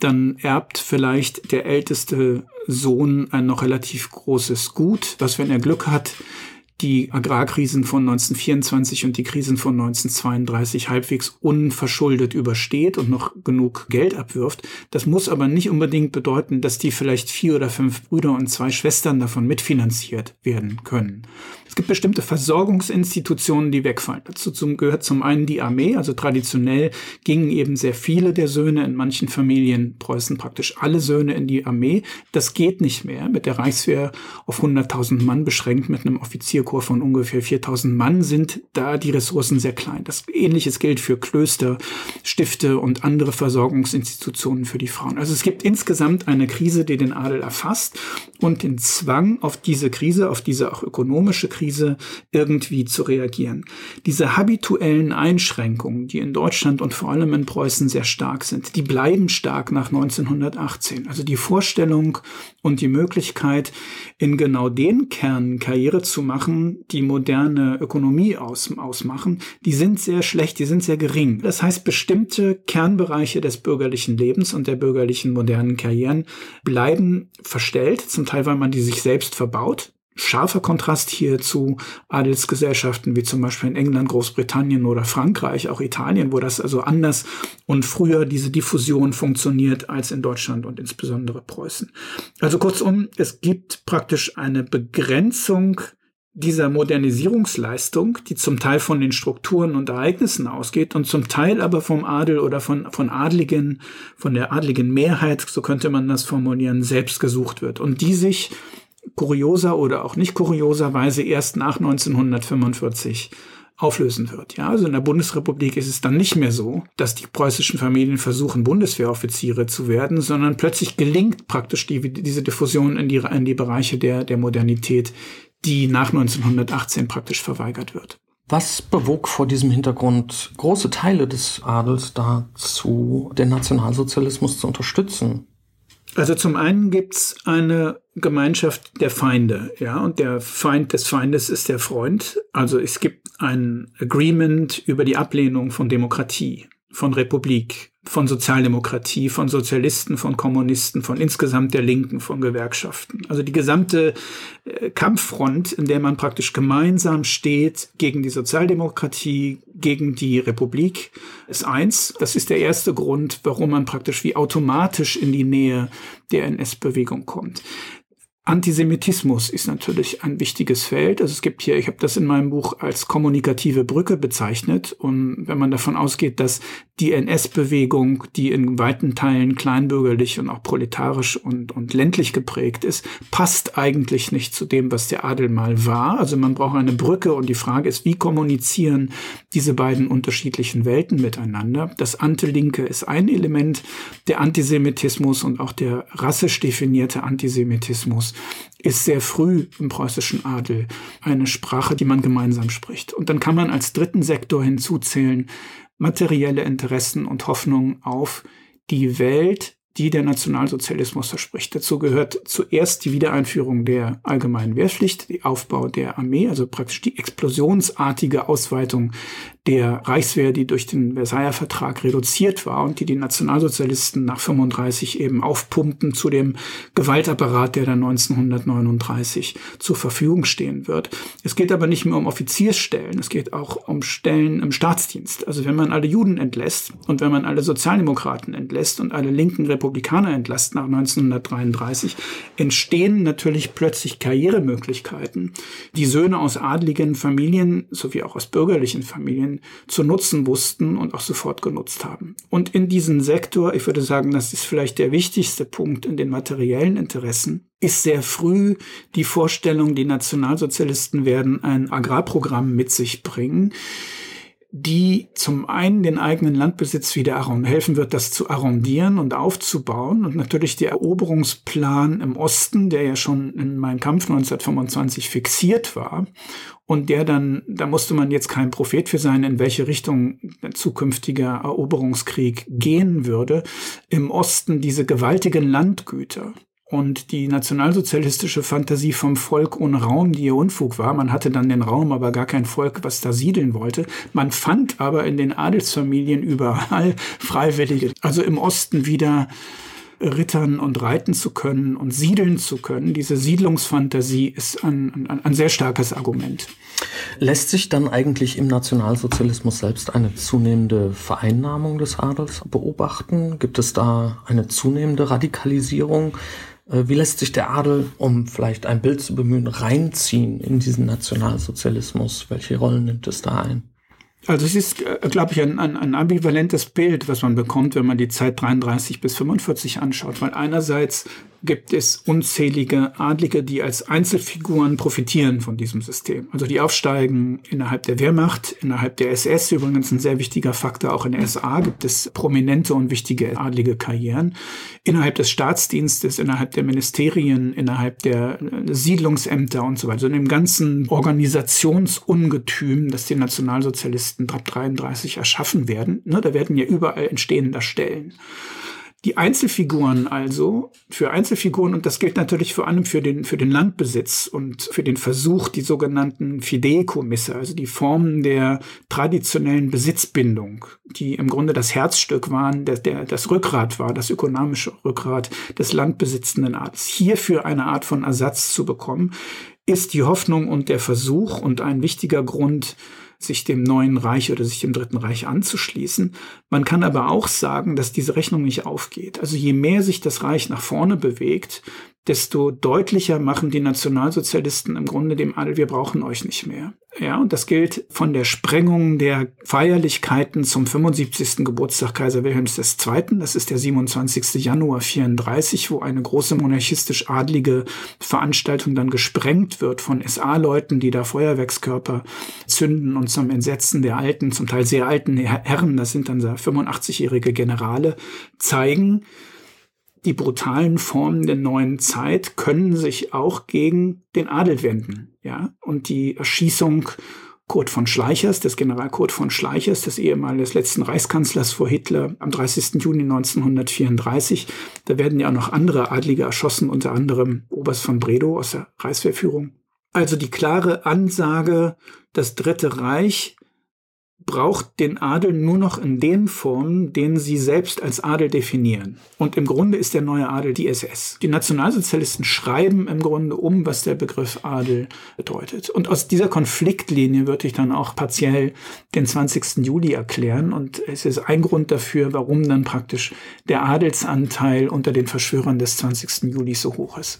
dann erbt vielleicht der älteste Sohn ein noch relativ großes Gut, was, wenn er Glück hat, die Agrarkrisen von 1924 und die Krisen von 1932 halbwegs unverschuldet übersteht und noch genug Geld abwirft. Das muss aber nicht unbedingt bedeuten, dass die vielleicht vier oder fünf Brüder und zwei Schwestern davon mitfinanziert werden können. Es gibt bestimmte Versorgungsinstitutionen, die wegfallen. Dazu gehört zum einen die Armee, also traditionell gingen eben sehr viele der Söhne in manchen Familien Preußen praktisch alle Söhne in die Armee. Das geht nicht mehr mit der Reichswehr auf 100.000 Mann beschränkt mit einem Offizierkorps von ungefähr 4.000 Mann sind da die Ressourcen sehr klein. Das ähnliches gilt für Klöster, Stifte und andere Versorgungsinstitutionen für die Frauen. Also es gibt insgesamt eine Krise, die den Adel erfasst und den Zwang auf diese Krise, auf diese auch ökonomische Krise Krise irgendwie zu reagieren. Diese habituellen Einschränkungen, die in Deutschland und vor allem in Preußen sehr stark sind, die bleiben stark nach 1918. Also die Vorstellung und die Möglichkeit, in genau den Kernen Karriere zu machen, die moderne Ökonomie aus, ausmachen, die sind sehr schlecht, die sind sehr gering. Das heißt, bestimmte Kernbereiche des bürgerlichen Lebens und der bürgerlichen modernen Karrieren bleiben verstellt, zum Teil, weil man die sich selbst verbaut scharfer Kontrast hier zu Adelsgesellschaften wie zum Beispiel in England, Großbritannien oder Frankreich, auch Italien, wo das also anders und früher diese Diffusion funktioniert als in Deutschland und insbesondere Preußen. Also kurzum, es gibt praktisch eine Begrenzung dieser Modernisierungsleistung, die zum Teil von den Strukturen und Ereignissen ausgeht und zum Teil aber vom Adel oder von, von Adligen, von der adligen Mehrheit, so könnte man das formulieren, selbst gesucht wird und die sich kurioser oder auch nicht kurioserweise erst nach 1945 auflösen wird. Ja, also in der Bundesrepublik ist es dann nicht mehr so, dass die preußischen Familien versuchen, Bundeswehroffiziere zu werden, sondern plötzlich gelingt praktisch die, diese Diffusion in die, in die Bereiche der, der Modernität, die nach 1918 praktisch verweigert wird. Was bewog vor diesem Hintergrund große Teile des Adels dazu, den Nationalsozialismus zu unterstützen? Also zum einen gibt's eine Gemeinschaft der Feinde, ja, und der Feind des Feindes ist der Freund. Also es gibt ein Agreement über die Ablehnung von Demokratie, von Republik, von Sozialdemokratie, von Sozialisten, von Kommunisten, von insgesamt der Linken, von Gewerkschaften. Also die gesamte äh, Kampffront, in der man praktisch gemeinsam steht gegen die Sozialdemokratie, gegen die Republik, ist eins. Das ist der erste Grund, warum man praktisch wie automatisch in die Nähe der NS-Bewegung kommt. Antisemitismus ist natürlich ein wichtiges Feld. Also es gibt hier, ich habe das in meinem Buch als kommunikative Brücke bezeichnet. Und wenn man davon ausgeht, dass die NS-Bewegung, die in weiten Teilen kleinbürgerlich und auch proletarisch und, und ländlich geprägt ist, passt eigentlich nicht zu dem, was der Adel mal war. Also man braucht eine Brücke und die Frage ist, wie kommunizieren diese beiden unterschiedlichen Welten miteinander? Das Antilinke ist ein Element, der Antisemitismus und auch der rassisch definierte Antisemitismus ist sehr früh im preußischen Adel eine Sprache, die man gemeinsam spricht. Und dann kann man als dritten Sektor hinzuzählen materielle Interessen und Hoffnungen auf die Welt, die der Nationalsozialismus verspricht. Dazu gehört zuerst die Wiedereinführung der allgemeinen Wehrpflicht, der Aufbau der Armee, also praktisch die explosionsartige Ausweitung der Reichswehr, die durch den Versailler Vertrag reduziert war und die die Nationalsozialisten nach 35 eben aufpumpen zu dem Gewaltapparat, der dann 1939 zur Verfügung stehen wird. Es geht aber nicht mehr um Offiziersstellen, es geht auch um Stellen im Staatsdienst. Also wenn man alle Juden entlässt und wenn man alle Sozialdemokraten entlässt und alle linken Republikaner entlässt nach 1933, entstehen natürlich plötzlich Karrieremöglichkeiten. Die Söhne aus adligen Familien sowie auch aus bürgerlichen Familien Zu nutzen wussten und auch sofort genutzt haben. Und in diesem Sektor, ich würde sagen, das ist vielleicht der wichtigste Punkt in den materiellen Interessen, ist sehr früh die Vorstellung, die Nationalsozialisten werden ein Agrarprogramm mit sich bringen die zum einen den eigenen Landbesitz wieder helfen wird, das zu arrondieren und aufzubauen und natürlich der Eroberungsplan im Osten, der ja schon in meinem Kampf 1925 fixiert war und der dann, da musste man jetzt kein Prophet für sein, in welche Richtung ein zukünftiger Eroberungskrieg gehen würde, im Osten diese gewaltigen Landgüter und die nationalsozialistische Fantasie vom Volk ohne Raum, die ihr Unfug war. Man hatte dann den Raum, aber gar kein Volk, was da siedeln wollte. Man fand aber in den Adelsfamilien überall (laughs) Freiwillige. Also im Osten wieder rittern und reiten zu können und siedeln zu können. Diese Siedlungsfantasie ist ein, ein, ein sehr starkes Argument. Lässt sich dann eigentlich im Nationalsozialismus selbst eine zunehmende Vereinnahmung des Adels beobachten? Gibt es da eine zunehmende Radikalisierung? Äh, wie lässt sich der Adel, um vielleicht ein Bild zu bemühen, reinziehen in diesen Nationalsozialismus? Welche Rollen nimmt es da ein? Also es ist, äh, glaube ich, ein, ein, ein ambivalentes Bild, was man bekommt, wenn man die Zeit 33 bis 45 anschaut. Weil einerseits gibt es unzählige Adlige, die als Einzelfiguren profitieren von diesem System. Also die aufsteigen innerhalb der Wehrmacht, innerhalb der SS, übrigens ein sehr wichtiger Faktor, auch in der SA gibt es prominente und wichtige adlige Karrieren. Innerhalb des Staatsdienstes, innerhalb der Ministerien, innerhalb der Siedlungsämter und so weiter. Also in dem ganzen Organisationsungetüm, das die Nationalsozialisten ab 33 erschaffen werden. Ne, da werden ja überall entstehende Stellen. Die Einzelfiguren also, für Einzelfiguren, und das gilt natürlich vor allem für den, für den Landbesitz und für den Versuch, die sogenannten Fideikomisse, also die Formen der traditionellen Besitzbindung, die im Grunde das Herzstück waren, der, der, das Rückgrat war, das ökonomische Rückgrat des landbesitzenden Adels, hierfür eine Art von Ersatz zu bekommen, ist die Hoffnung und der Versuch und ein wichtiger Grund, sich dem neuen Reich oder sich dem dritten Reich anzuschließen. Man kann aber auch sagen, dass diese Rechnung nicht aufgeht. Also je mehr sich das Reich nach vorne bewegt, desto deutlicher machen die Nationalsozialisten im Grunde dem Adel, wir brauchen euch nicht mehr. Ja, und das gilt von der Sprengung der Feierlichkeiten zum 75. Geburtstag Kaiser Wilhelms II. Das ist der 27. Januar 34, wo eine große monarchistisch-adlige Veranstaltung dann gesprengt wird von SA-Leuten, die da Feuerwerkskörper zünden und zum Entsetzen der alten, zum Teil sehr alten Herren, das sind dann 85-jährige Generale, zeigen, die brutalen Formen der neuen Zeit können sich auch gegen den Adel wenden. Ja, und die Erschießung Kurt von Schleichers, des General Kurt von Schleichers, des ehemaligen letzten Reichskanzlers vor Hitler am 30. Juni 1934. Da werden ja auch noch andere Adlige erschossen, unter anderem Oberst von Bredow aus der Reichswehrführung. Also die klare Ansage, das Dritte Reich braucht den Adel nur noch in den Formen, denen sie selbst als Adel definieren. Und im Grunde ist der neue Adel die SS. Die Nationalsozialisten schreiben im Grunde um, was der Begriff Adel bedeutet. Und aus dieser Konfliktlinie würde ich dann auch partiell den 20. Juli erklären. Und es ist ein Grund dafür, warum dann praktisch der Adelsanteil unter den Verschwörern des 20. Juli so hoch ist.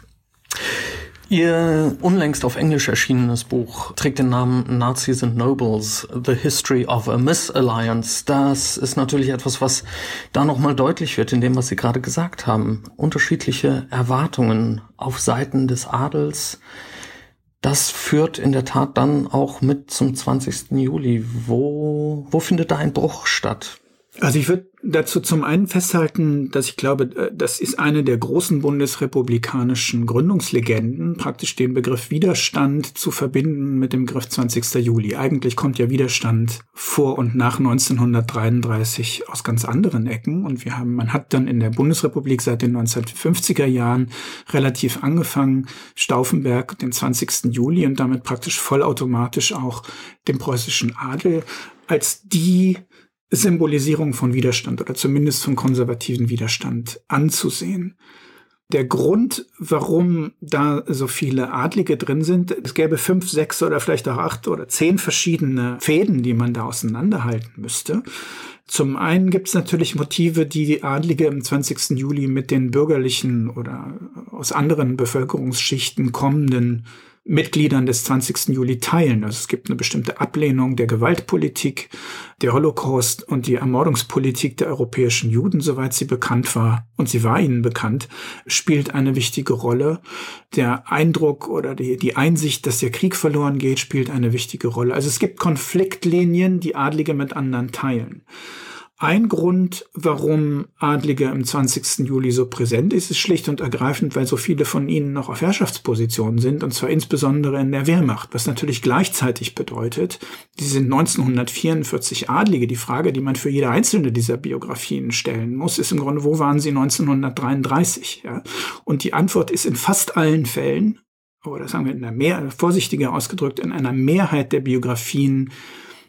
Ihr unlängst auf Englisch erschienenes Buch trägt den Namen Nazis and Nobles, The History of a Misalliance. Das ist natürlich etwas, was da nochmal deutlich wird in dem, was Sie gerade gesagt haben. Unterschiedliche Erwartungen auf Seiten des Adels. Das führt in der Tat dann auch mit zum 20. Juli. Wo, wo findet da ein Bruch statt? Also ich würde dazu zum einen festhalten, dass ich glaube, äh, das ist eine der großen bundesrepublikanischen Gründungslegenden, praktisch den Begriff Widerstand zu verbinden mit dem Begriff 20. Juli. Eigentlich kommt ja Widerstand vor und nach 1933 aus ganz anderen Ecken und wir haben, man hat dann in der Bundesrepublik seit den 1950er Jahren relativ angefangen, Stauffenberg den 20. Juli und damit praktisch vollautomatisch auch den preußischen Adel als die Symbolisierung von Widerstand oder zumindest von konservativen Widerstand anzusehen. Der Grund, warum da so viele Adlige drin sind, es gäbe fünf, sechs oder vielleicht auch acht oder zehn verschiedene Fäden, die man da auseinanderhalten müsste. Zum einen gibt es natürlich Motive, die die Adlige im 20. Juli mit den bürgerlichen oder aus anderen Bevölkerungsschichten kommenden Mitgliedern des 20. Juli teilen. Also es gibt eine bestimmte Ablehnung der Gewaltpolitik, der Holocaust und die Ermordungspolitik der europäischen Juden, soweit sie bekannt war, und sie war ihnen bekannt, spielt eine wichtige Rolle. Der Eindruck oder die, die Einsicht, dass der Krieg verloren geht, spielt eine wichtige Rolle. Also es gibt Konfliktlinien, die Adlige mit anderen teilen. Ein Grund, warum Adlige im 20. Juli so präsent ist, ist schlicht und ergreifend, weil so viele von ihnen noch auf Herrschaftspositionen sind, und zwar insbesondere in der Wehrmacht, was natürlich gleichzeitig bedeutet, die sind 1944 Adlige. Die Frage, die man für jede einzelne dieser Biografien stellen muss, ist im Grunde, wo waren sie 1933? Ja? Und die Antwort ist in fast allen Fällen, oder sagen wir in einer mehr, vorsichtiger ausgedrückt, in einer Mehrheit der Biografien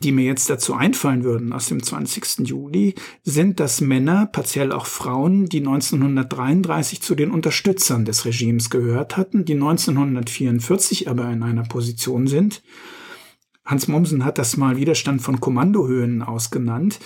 die mir jetzt dazu einfallen würden aus dem 20. Juli, sind das Männer, partiell auch Frauen, die 1933 zu den Unterstützern des Regimes gehört hatten, die 1944 aber in einer Position sind. Hans Mommsen hat das mal Widerstand von Kommandohöhen ausgenannt,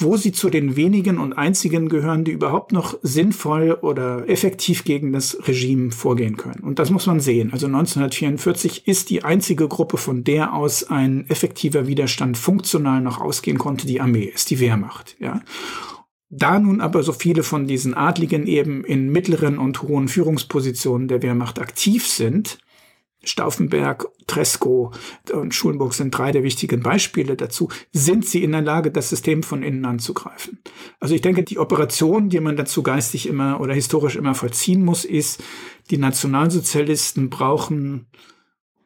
wo sie zu den wenigen und einzigen gehören, die überhaupt noch sinnvoll oder effektiv gegen das Regime vorgehen können. Und das muss man sehen. Also 1944 ist die einzige Gruppe, von der aus ein effektiver Widerstand funktional noch ausgehen konnte, die Armee, ist die Wehrmacht, ja. Da nun aber so viele von diesen Adligen eben in mittleren und hohen Führungspositionen der Wehrmacht aktiv sind, Stauffenberg, Tresco und Schulenburg sind drei der wichtigen Beispiele dazu, sind sie in der Lage, das System von innen anzugreifen. Also ich denke, die Operation, die man dazu geistig immer oder historisch immer vollziehen muss, ist, die Nationalsozialisten brauchen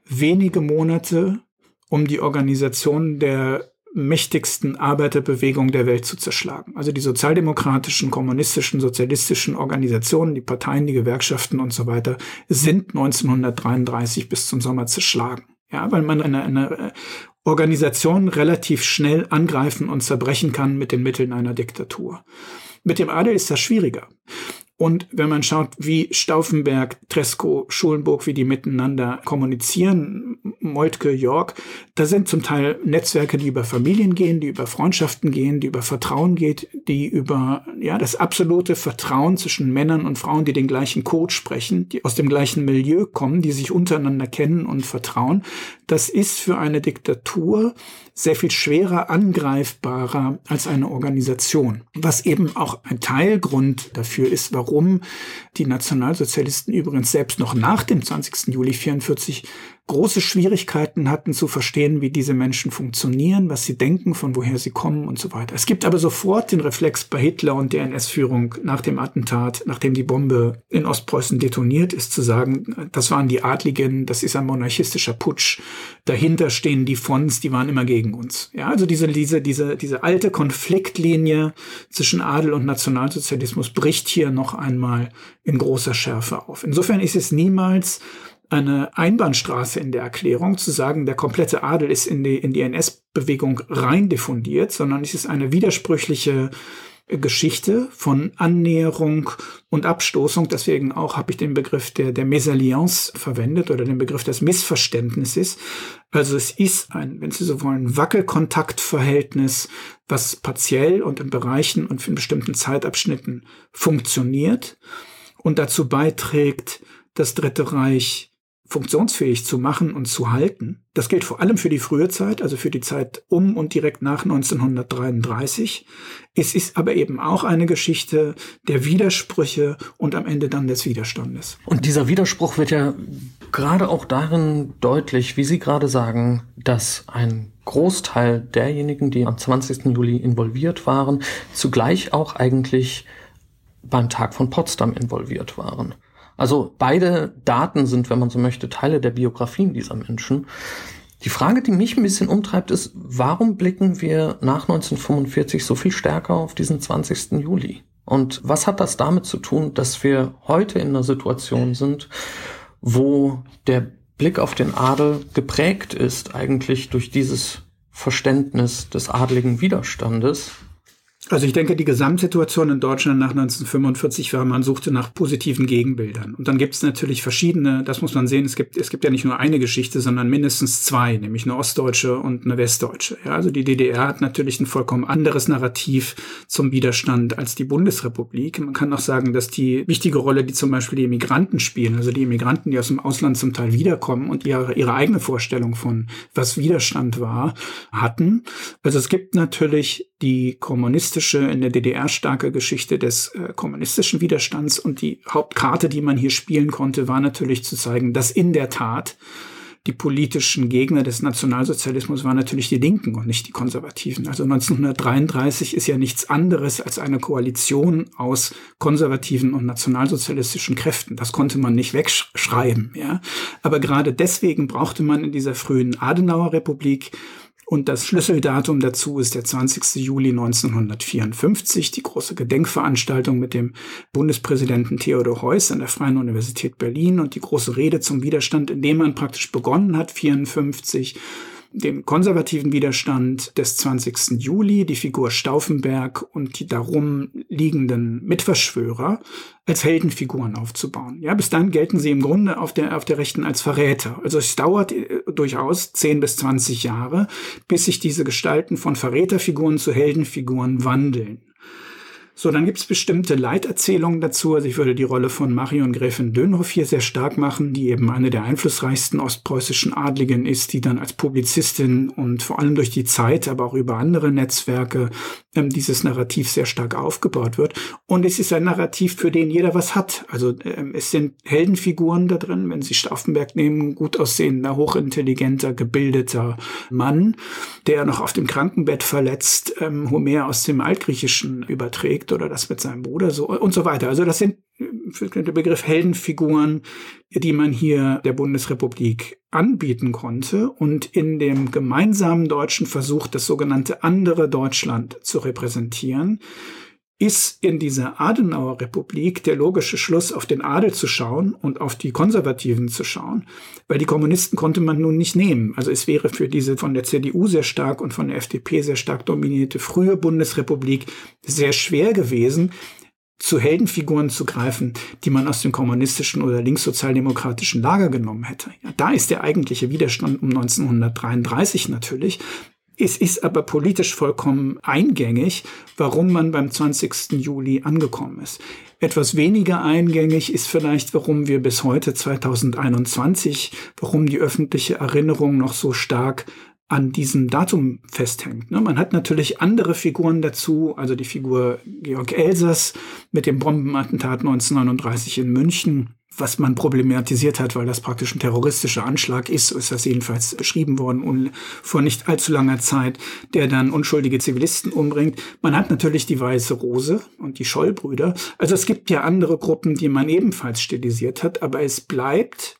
wenige Monate, um die Organisation der mächtigsten Arbeiterbewegung der Welt zu zerschlagen. Also die sozialdemokratischen, kommunistischen, sozialistischen Organisationen, die Parteien, die Gewerkschaften und so weiter sind 1933 bis zum Sommer zerschlagen. Ja, weil man eine, eine äh, Organisation relativ schnell angreifen und zerbrechen kann mit den Mitteln einer Diktatur. Mit dem Adel ist das schwieriger. Und wenn man schaut, wie Stauffenberg, Tresco, Schulenburg, wie die miteinander kommunizieren, Moltke, York, da sind zum Teil Netzwerke, die über Familien gehen, die über Freundschaften gehen, die über Vertrauen geht, die über, ja, das absolute Vertrauen zwischen Männern und Frauen, die den gleichen Code sprechen, die aus dem gleichen Milieu kommen, die sich untereinander kennen und vertrauen. Das ist für eine Diktatur sehr viel schwerer angreifbarer als eine Organisation. Was eben auch ein Teilgrund dafür ist, warum die Nationalsozialisten übrigens selbst noch nach dem 20. Juli 44 große Schwierigkeiten hatten zu verstehen, wie diese Menschen funktionieren, was sie denken, von woher sie kommen und so weiter. Es gibt aber sofort den Reflex bei Hitler und der NS-Führung nach dem Attentat, nachdem die Bombe in Ostpreußen detoniert ist, zu sagen, das waren die Adligen, das ist ein monarchistischer Putsch, dahinter stehen die Fonds, die waren immer gegen uns. Ja, also diese, diese, diese, diese alte Konfliktlinie zwischen Adel und Nationalsozialismus bricht hier noch einmal in großer Schärfe auf. Insofern ist es niemals eine Einbahnstraße in der Erklärung, zu sagen, der komplette Adel ist in die, in die NS-Bewegung rein diffundiert, sondern es ist eine widersprüchliche Geschichte von Annäherung und Abstoßung. Deswegen auch habe ich den Begriff der, der Mesalliance verwendet oder den Begriff des Missverständnisses. Also es ist ein, wenn Sie so wollen, Wackelkontaktverhältnis, was partiell und in Bereichen und in bestimmten Zeitabschnitten funktioniert und dazu beiträgt, das Dritte Reich funktionsfähig zu machen und zu halten. Das gilt vor allem für die frühe Zeit, also für die Zeit um und direkt nach 1933. Es ist aber eben auch eine Geschichte der Widersprüche und am Ende dann des Widerstandes. Und dieser Widerspruch wird ja gerade auch darin deutlich, wie Sie gerade sagen, dass ein Großteil derjenigen, die am 20. Juli involviert waren, zugleich auch eigentlich beim Tag von Potsdam involviert waren. Also beide Daten sind, wenn man so möchte, Teile der Biografien dieser Menschen. Die Frage, die mich ein bisschen umtreibt, ist, warum blicken wir nach 1945 so viel stärker auf diesen 20. Juli? Und was hat das damit zu tun, dass wir heute in einer Situation sind, wo der Blick auf den Adel geprägt ist eigentlich durch dieses Verständnis des adligen Widerstandes Also ich denke, die Gesamtsituation in Deutschland nach 1945 war, man suchte nach positiven Gegenbildern. Und dann gibt es natürlich verschiedene, das muss man sehen, es gibt, es gibt ja nicht nur eine Geschichte, sondern mindestens zwei, nämlich eine ostdeutsche und eine westdeutsche. Ja, also die DDR hat natürlich ein vollkommen anderes Narrativ zum Widerstand als die Bundesrepublik. Man kann auch sagen, dass die wichtige Rolle, die zum Beispiel die Immigranten spielen, also die Immigranten, die aus dem Ausland zum Teil wiederkommen und ihre, ihre eigene Vorstellung von, was Widerstand war, hatten. Also es gibt natürlich die kommunistische, in der DDR starke Geschichte des äh, kommunistischen Widerstands und die Hauptkarte, die man hier spielen konnte, war natürlich zu zeigen, dass in der Tat die politischen Gegner des Nationalsozialismus waren natürlich die Linken und nicht die Konservativen. Also 1933 ist ja nichts anderes als eine Koalition aus konservativen und nationalsozialistischen Kräften. Das konnte man nicht wegschreiben, ja. Aber gerade deswegen brauchte man in dieser frühen Adenauer Republik und das Schlüsseldatum dazu ist der 20. Juli 1954, die große Gedenkveranstaltung mit dem Bundespräsidenten Theodor Heuss an der Freien Universität Berlin und die große Rede zum Widerstand, in dem man praktisch begonnen hat, 54 den konservativen Widerstand des 20. Juli, die Figur Stauffenberg und die darum liegenden Mitverschwörer als Heldenfiguren aufzubauen. Ja, bis dann gelten sie im Grunde auf der, auf der Rechten als Verräter. Also es dauert äh, durchaus 10 bis 20 Jahre, bis sich diese Gestalten von Verräterfiguren zu Heldenfiguren wandeln. So, dann gibt's bestimmte Leiterzählungen dazu. Also ich würde die Rolle von Marion Gräfin Dönhoff hier sehr stark machen, die eben eine der einflussreichsten ostpreußischen Adligen ist, die dann als Publizistin und vor allem durch die Zeit, aber auch über andere Netzwerke ähm, dieses Narrativ sehr stark aufgebaut wird. Und es ist ein Narrativ, für den jeder was hat. Also ähm, es sind Heldenfiguren da drin, wenn Sie Stauffenberg nehmen, gut aussehender, hochintelligenter, gebildeter Mann, der noch auf dem Krankenbett verletzt ähm, Homer aus dem Altgriechischen überträgt erlebt oder das mit seinem Bruder so und so weiter. Also das sind der Begriff Heldenfiguren, die man hier der Bundesrepublik anbieten konnte und in dem gemeinsamen deutschen Versuch, das sogenannte andere Deutschland zu repräsentieren, ist in dieser Adenauer Republik der logische Schluss, auf den Adel zu schauen und auf die Konservativen zu schauen, weil die Kommunisten konnte man nun nicht nehmen. Also es wäre für diese von der CDU sehr stark und von der FDP sehr stark dominierte frühe Bundesrepublik sehr schwer gewesen, zu Heldenfiguren zu greifen, die man aus dem kommunistischen oder linkssozialdemokratischen Lager genommen hätte. Ja, da ist der eigentliche Widerstand um 1933 natürlich, es ist aber politisch vollkommen eingängig, warum man beim 20. Juli angekommen ist. Etwas weniger eingängig ist vielleicht, warum wir bis heute 2021, warum die öffentliche Erinnerung noch so stark an diesem Datum festhängt. Ne? Man hat natürlich andere Figuren dazu, also die Figur Georg Elsers mit dem Bombenattentat 1939 in München, was man problematisiert hat, weil das praktisch ein terroristischer Anschlag ist, ist das jedenfalls beschrieben worden und vor nicht allzu langer Zeit, der dann unschuldige Zivilisten umbringt. Man hat natürlich die Weiße Rose und die Schollbrüder. Also es gibt ja andere Gruppen, die man ebenfalls stilisiert hat, aber es bleibt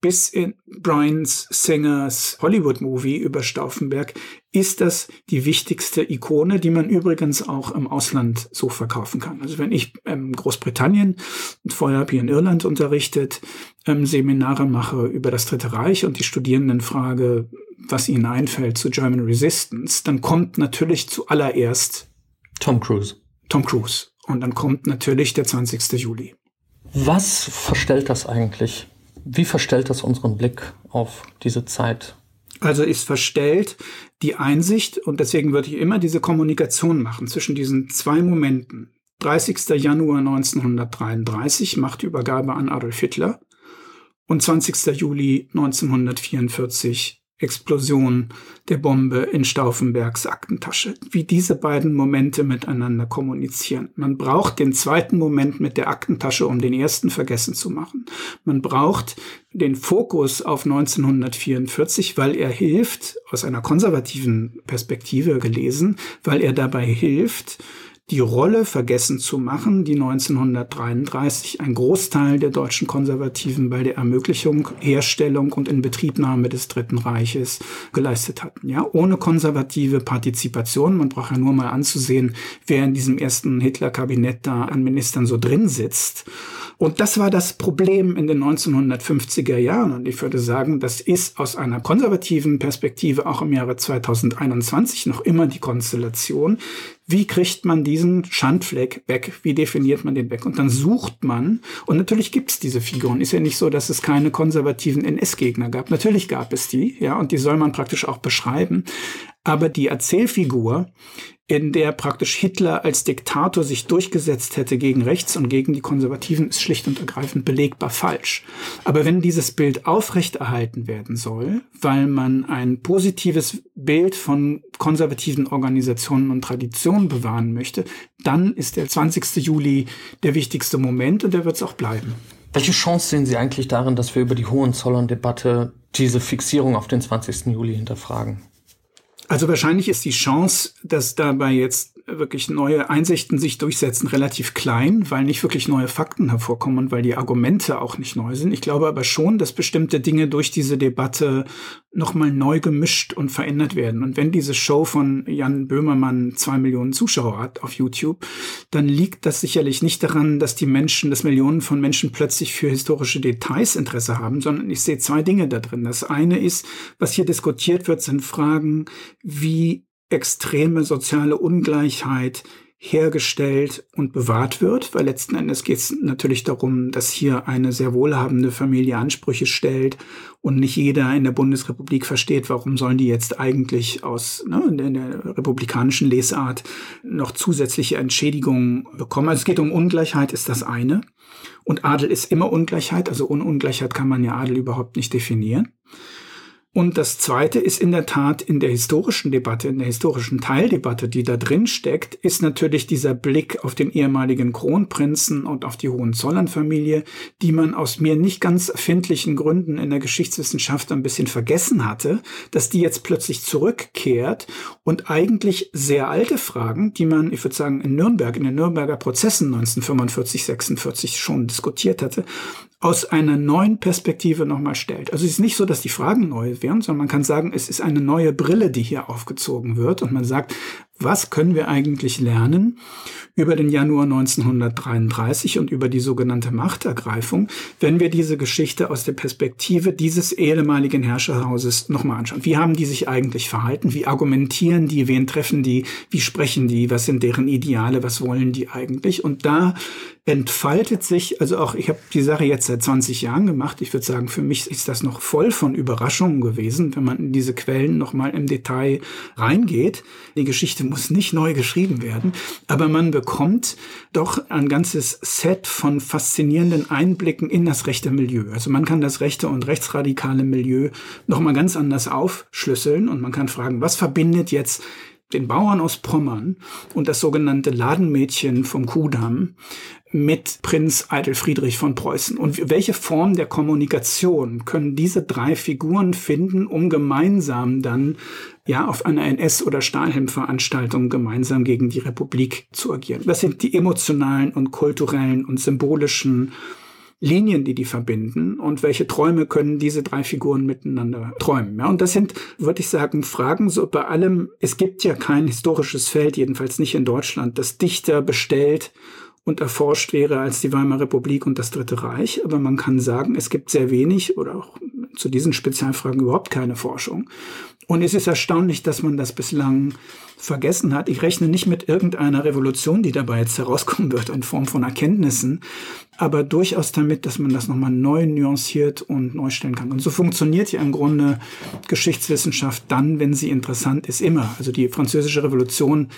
bis in Brian's Singers Hollywood-Movie über Stauffenberg ist das die wichtigste Ikone, die man übrigens auch im Ausland so verkaufen kann. Also wenn ich ähm, Großbritannien vorher habe ich in Irland unterrichtet, ähm, Seminare mache über das Dritte Reich und die Studierenden frage, was ihnen einfällt zu German Resistance, dann kommt natürlich zuallererst Tom Cruise. Tom Cruise. Und dann kommt natürlich der 20. Juli. Was verstellt das eigentlich? Wie verstellt das unseren Blick auf diese Zeit? Also ist verstellt die Einsicht, und deswegen würde ich immer diese Kommunikation machen zwischen diesen zwei Momenten. 30. Januar 1933, Machtübergabe an Adolf Hitler und 20. Juli 1944, Explosion der Bombe in Stauffenbergs Aktentasche, wie diese beiden Momente miteinander kommunizieren. Man braucht den zweiten Moment mit der Aktentasche, um den ersten vergessen zu machen. Man braucht den Fokus auf 1944, weil er hilft, aus einer konservativen Perspektive gelesen, weil er dabei hilft, die Rolle vergessen zu machen, die 1933 ein Großteil der deutschen Konservativen bei der Ermöglichung, Herstellung und Inbetriebnahme des Dritten Reiches geleistet hatten. Ja, ohne konservative Partizipation, man braucht ja nur mal anzusehen, wer in diesem ersten Hitler-Kabinett da an Ministern so drin sitzt. Und das war das Problem in den 1950er Jahren. Und ich würde sagen, das ist aus einer konservativen Perspektive auch im Jahre 2021 noch immer die Konstellation. Wie kriegt man diesen Schandfleck weg? Wie definiert man den weg? Und dann sucht man, und natürlich gibt es diese Figuren. Ist ja nicht so, dass es keine konservativen NS-Gegner gab. Natürlich gab es die, ja, und die soll man praktisch auch beschreiben. Aber die Erzählfigur in der praktisch Hitler als Diktator sich durchgesetzt hätte gegen rechts und gegen die Konservativen, ist schlicht und ergreifend belegbar falsch. Aber wenn dieses Bild aufrechterhalten werden soll, weil man ein positives Bild von konservativen Organisationen und Traditionen bewahren möchte, dann ist der 20. Juli der wichtigste Moment und der wird es auch bleiben. Welche Chance sehen Sie eigentlich darin, dass wir über die Hohenzollern-Debatte diese Fixierung auf den 20. Juli hinterfragen? Also wahrscheinlich ist die Chance, dass dabei jetzt wirklich neue Einsichten sich durchsetzen, relativ klein, weil nicht wirklich neue Fakten hervorkommen und weil die Argumente auch nicht neu sind. Ich glaube aber schon, dass bestimmte Dinge durch diese Debatte nochmal neu gemischt und verändert werden. Und wenn diese Show von Jan Böhmermann zwei Millionen Zuschauer hat auf YouTube, dann liegt das sicherlich nicht daran, dass die Menschen, dass Millionen von Menschen plötzlich für historische Details Interesse haben, sondern ich sehe zwei Dinge da drin. Das eine ist, was hier diskutiert wird, sind Fragen, wie extreme soziale Ungleichheit hergestellt und bewahrt wird, weil letzten Endes geht es natürlich darum, dass hier eine sehr wohlhabende Familie Ansprüche stellt und nicht jeder in der Bundesrepublik versteht, warum sollen die jetzt eigentlich aus ne, in der republikanischen Lesart noch zusätzliche Entschädigungen bekommen. Also es geht um Ungleichheit, ist das eine. Und Adel ist immer Ungleichheit, also ohne Ungleichheit kann man ja Adel überhaupt nicht definieren. Und das Zweite ist in der Tat in der historischen Debatte, in der historischen Teildebatte, die da drin steckt, ist natürlich dieser Blick auf den ehemaligen Kronprinzen und auf die Hohenzollern-Familie, die man aus mir nicht ganz erfindlichen Gründen in der Geschichtswissenschaft ein bisschen vergessen hatte, dass die jetzt plötzlich zurückkehrt und eigentlich sehr alte Fragen, die man, ich würde sagen, in Nürnberg, in den Nürnberger Prozessen 1945, 46 schon diskutiert hatte, aus einer neuen Perspektive nochmal stellt. Also es ist nicht so, dass die Fragen neu wären, sondern man kann sagen, es ist eine neue Brille, die hier aufgezogen wird und man sagt, was können wir eigentlich lernen über den Januar 1933 und über die sogenannte Machtergreifung, wenn wir diese Geschichte aus der Perspektive dieses ehemaligen Herrscherhauses nochmal anschauen. Wie haben die sich eigentlich verhalten? Wie argumentieren die? Wen treffen die? Wie sprechen die? Was sind deren Ideale? Was wollen die eigentlich? Und da entfaltet sich, also auch, ich habe die Sache jetzt seit 20 Jahren gemacht. Ich würde sagen, für mich ist das noch voll von Überraschungen gewesen, wenn man in diese Quellen nochmal im Detail reingeht. Die Geschichte muss nicht neu geschrieben werden, aber man bekommt doch ein ganzes Set von faszinierenden Einblicken in das rechte Milieu. Also man kann das rechte und rechtsradikale Milieu nochmal ganz anders aufschlüsseln und man kann fragen, was verbindet jetzt den Bauern aus Pommern und das sogenannte Ladenmädchen vom Kudamm mit Prinz Eitel Friedrich von Preußen? Und welche Form der Kommunikation können diese drei Figuren finden, um gemeinsam dann ja auf einer NS- oder Stahlhelm-Veranstaltung gemeinsam gegen die Republik zu agieren? Was sind die emotionalen und kulturellen und symbolischen Linien, die die verbinden und welche Träume können diese drei Figuren miteinander träumen. Ja, und das sind, würde ich sagen, Fragen so bei allem, es gibt ja kein historisches Feld, jedenfalls nicht in Deutschland, das dichter bestellt und erforscht wäre als die Weimarer Republik und das Dritte Reich. Aber man kann sagen, es gibt sehr wenig oder auch zu diesen Spezialfragen überhaupt keine Forschung. Und es ist erstaunlich, dass man das bislang vergessen hat. Ich rechne nicht mit irgendeiner Revolution, die dabei jetzt herauskommen wird in Form von Erkenntnissen, aber durchaus damit, dass man das nochmal neu nuanciert und neu stellen kann. Und so funktioniert ja im Grunde Geschichtswissenschaft dann, wenn sie interessant ist, immer. Also die französische Revolution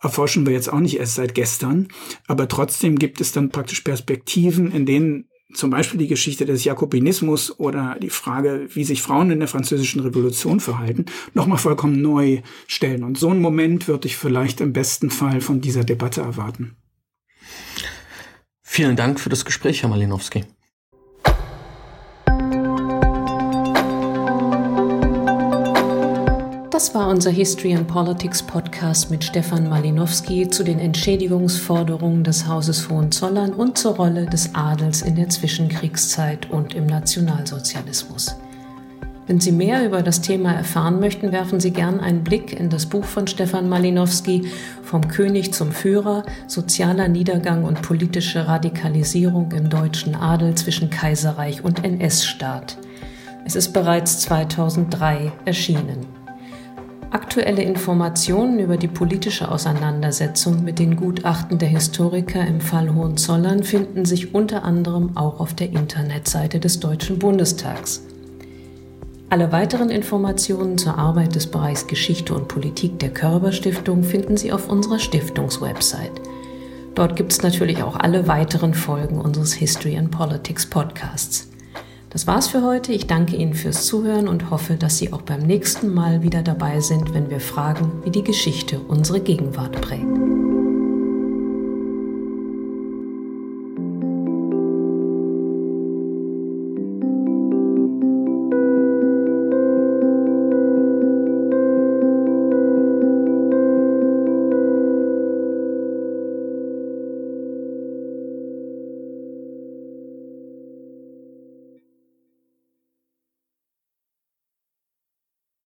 erforschen wir jetzt auch nicht erst seit gestern, aber trotzdem gibt es dann praktisch Perspektiven, in denen zum Beispiel die Geschichte des Jakobinismus oder die Frage, wie sich Frauen in der französischen Revolution verhalten, nochmal vollkommen neu stellen. Und so einen Moment würde ich vielleicht im besten Fall von dieser Debatte erwarten. Vielen Dank für das Gespräch, Herr Malinowski. Das war unser History and Politics Podcast mit Stefan Malinowski zu den Entschädigungsforderungen des Hauses Hohenzollern und zur Rolle des Adels in der Zwischenkriegszeit und im Nationalsozialismus. Wenn Sie mehr über das Thema erfahren möchten, werfen Sie gern einen Blick in das Buch von Stefan Malinowski Vom König zum Führer, sozialer Niedergang und politische Radikalisierung im deutschen Adel zwischen Kaiserreich und NS-Staat. Es ist bereits 2003 erschienen. Aktuelle Informationen über die politische Auseinandersetzung mit den Gutachten der Historiker im Fall Hohenzollern finden sich unter anderem auch auf der Internetseite des Deutschen Bundestags. Alle weiteren Informationen zur Arbeit des Bereichs Geschichte und Politik der Körber Stiftung finden Sie auf unserer Stiftungswebsite. Dort gibt es natürlich auch alle weiteren Folgen unseres History and Politics Podcasts. Das war's für heute. Ich danke Ihnen fürs Zuhören und hoffe, dass Sie auch beim nächsten Mal wieder dabei sind, wenn wir fragen, wie die Geschichte unsere Gegenwart prägt.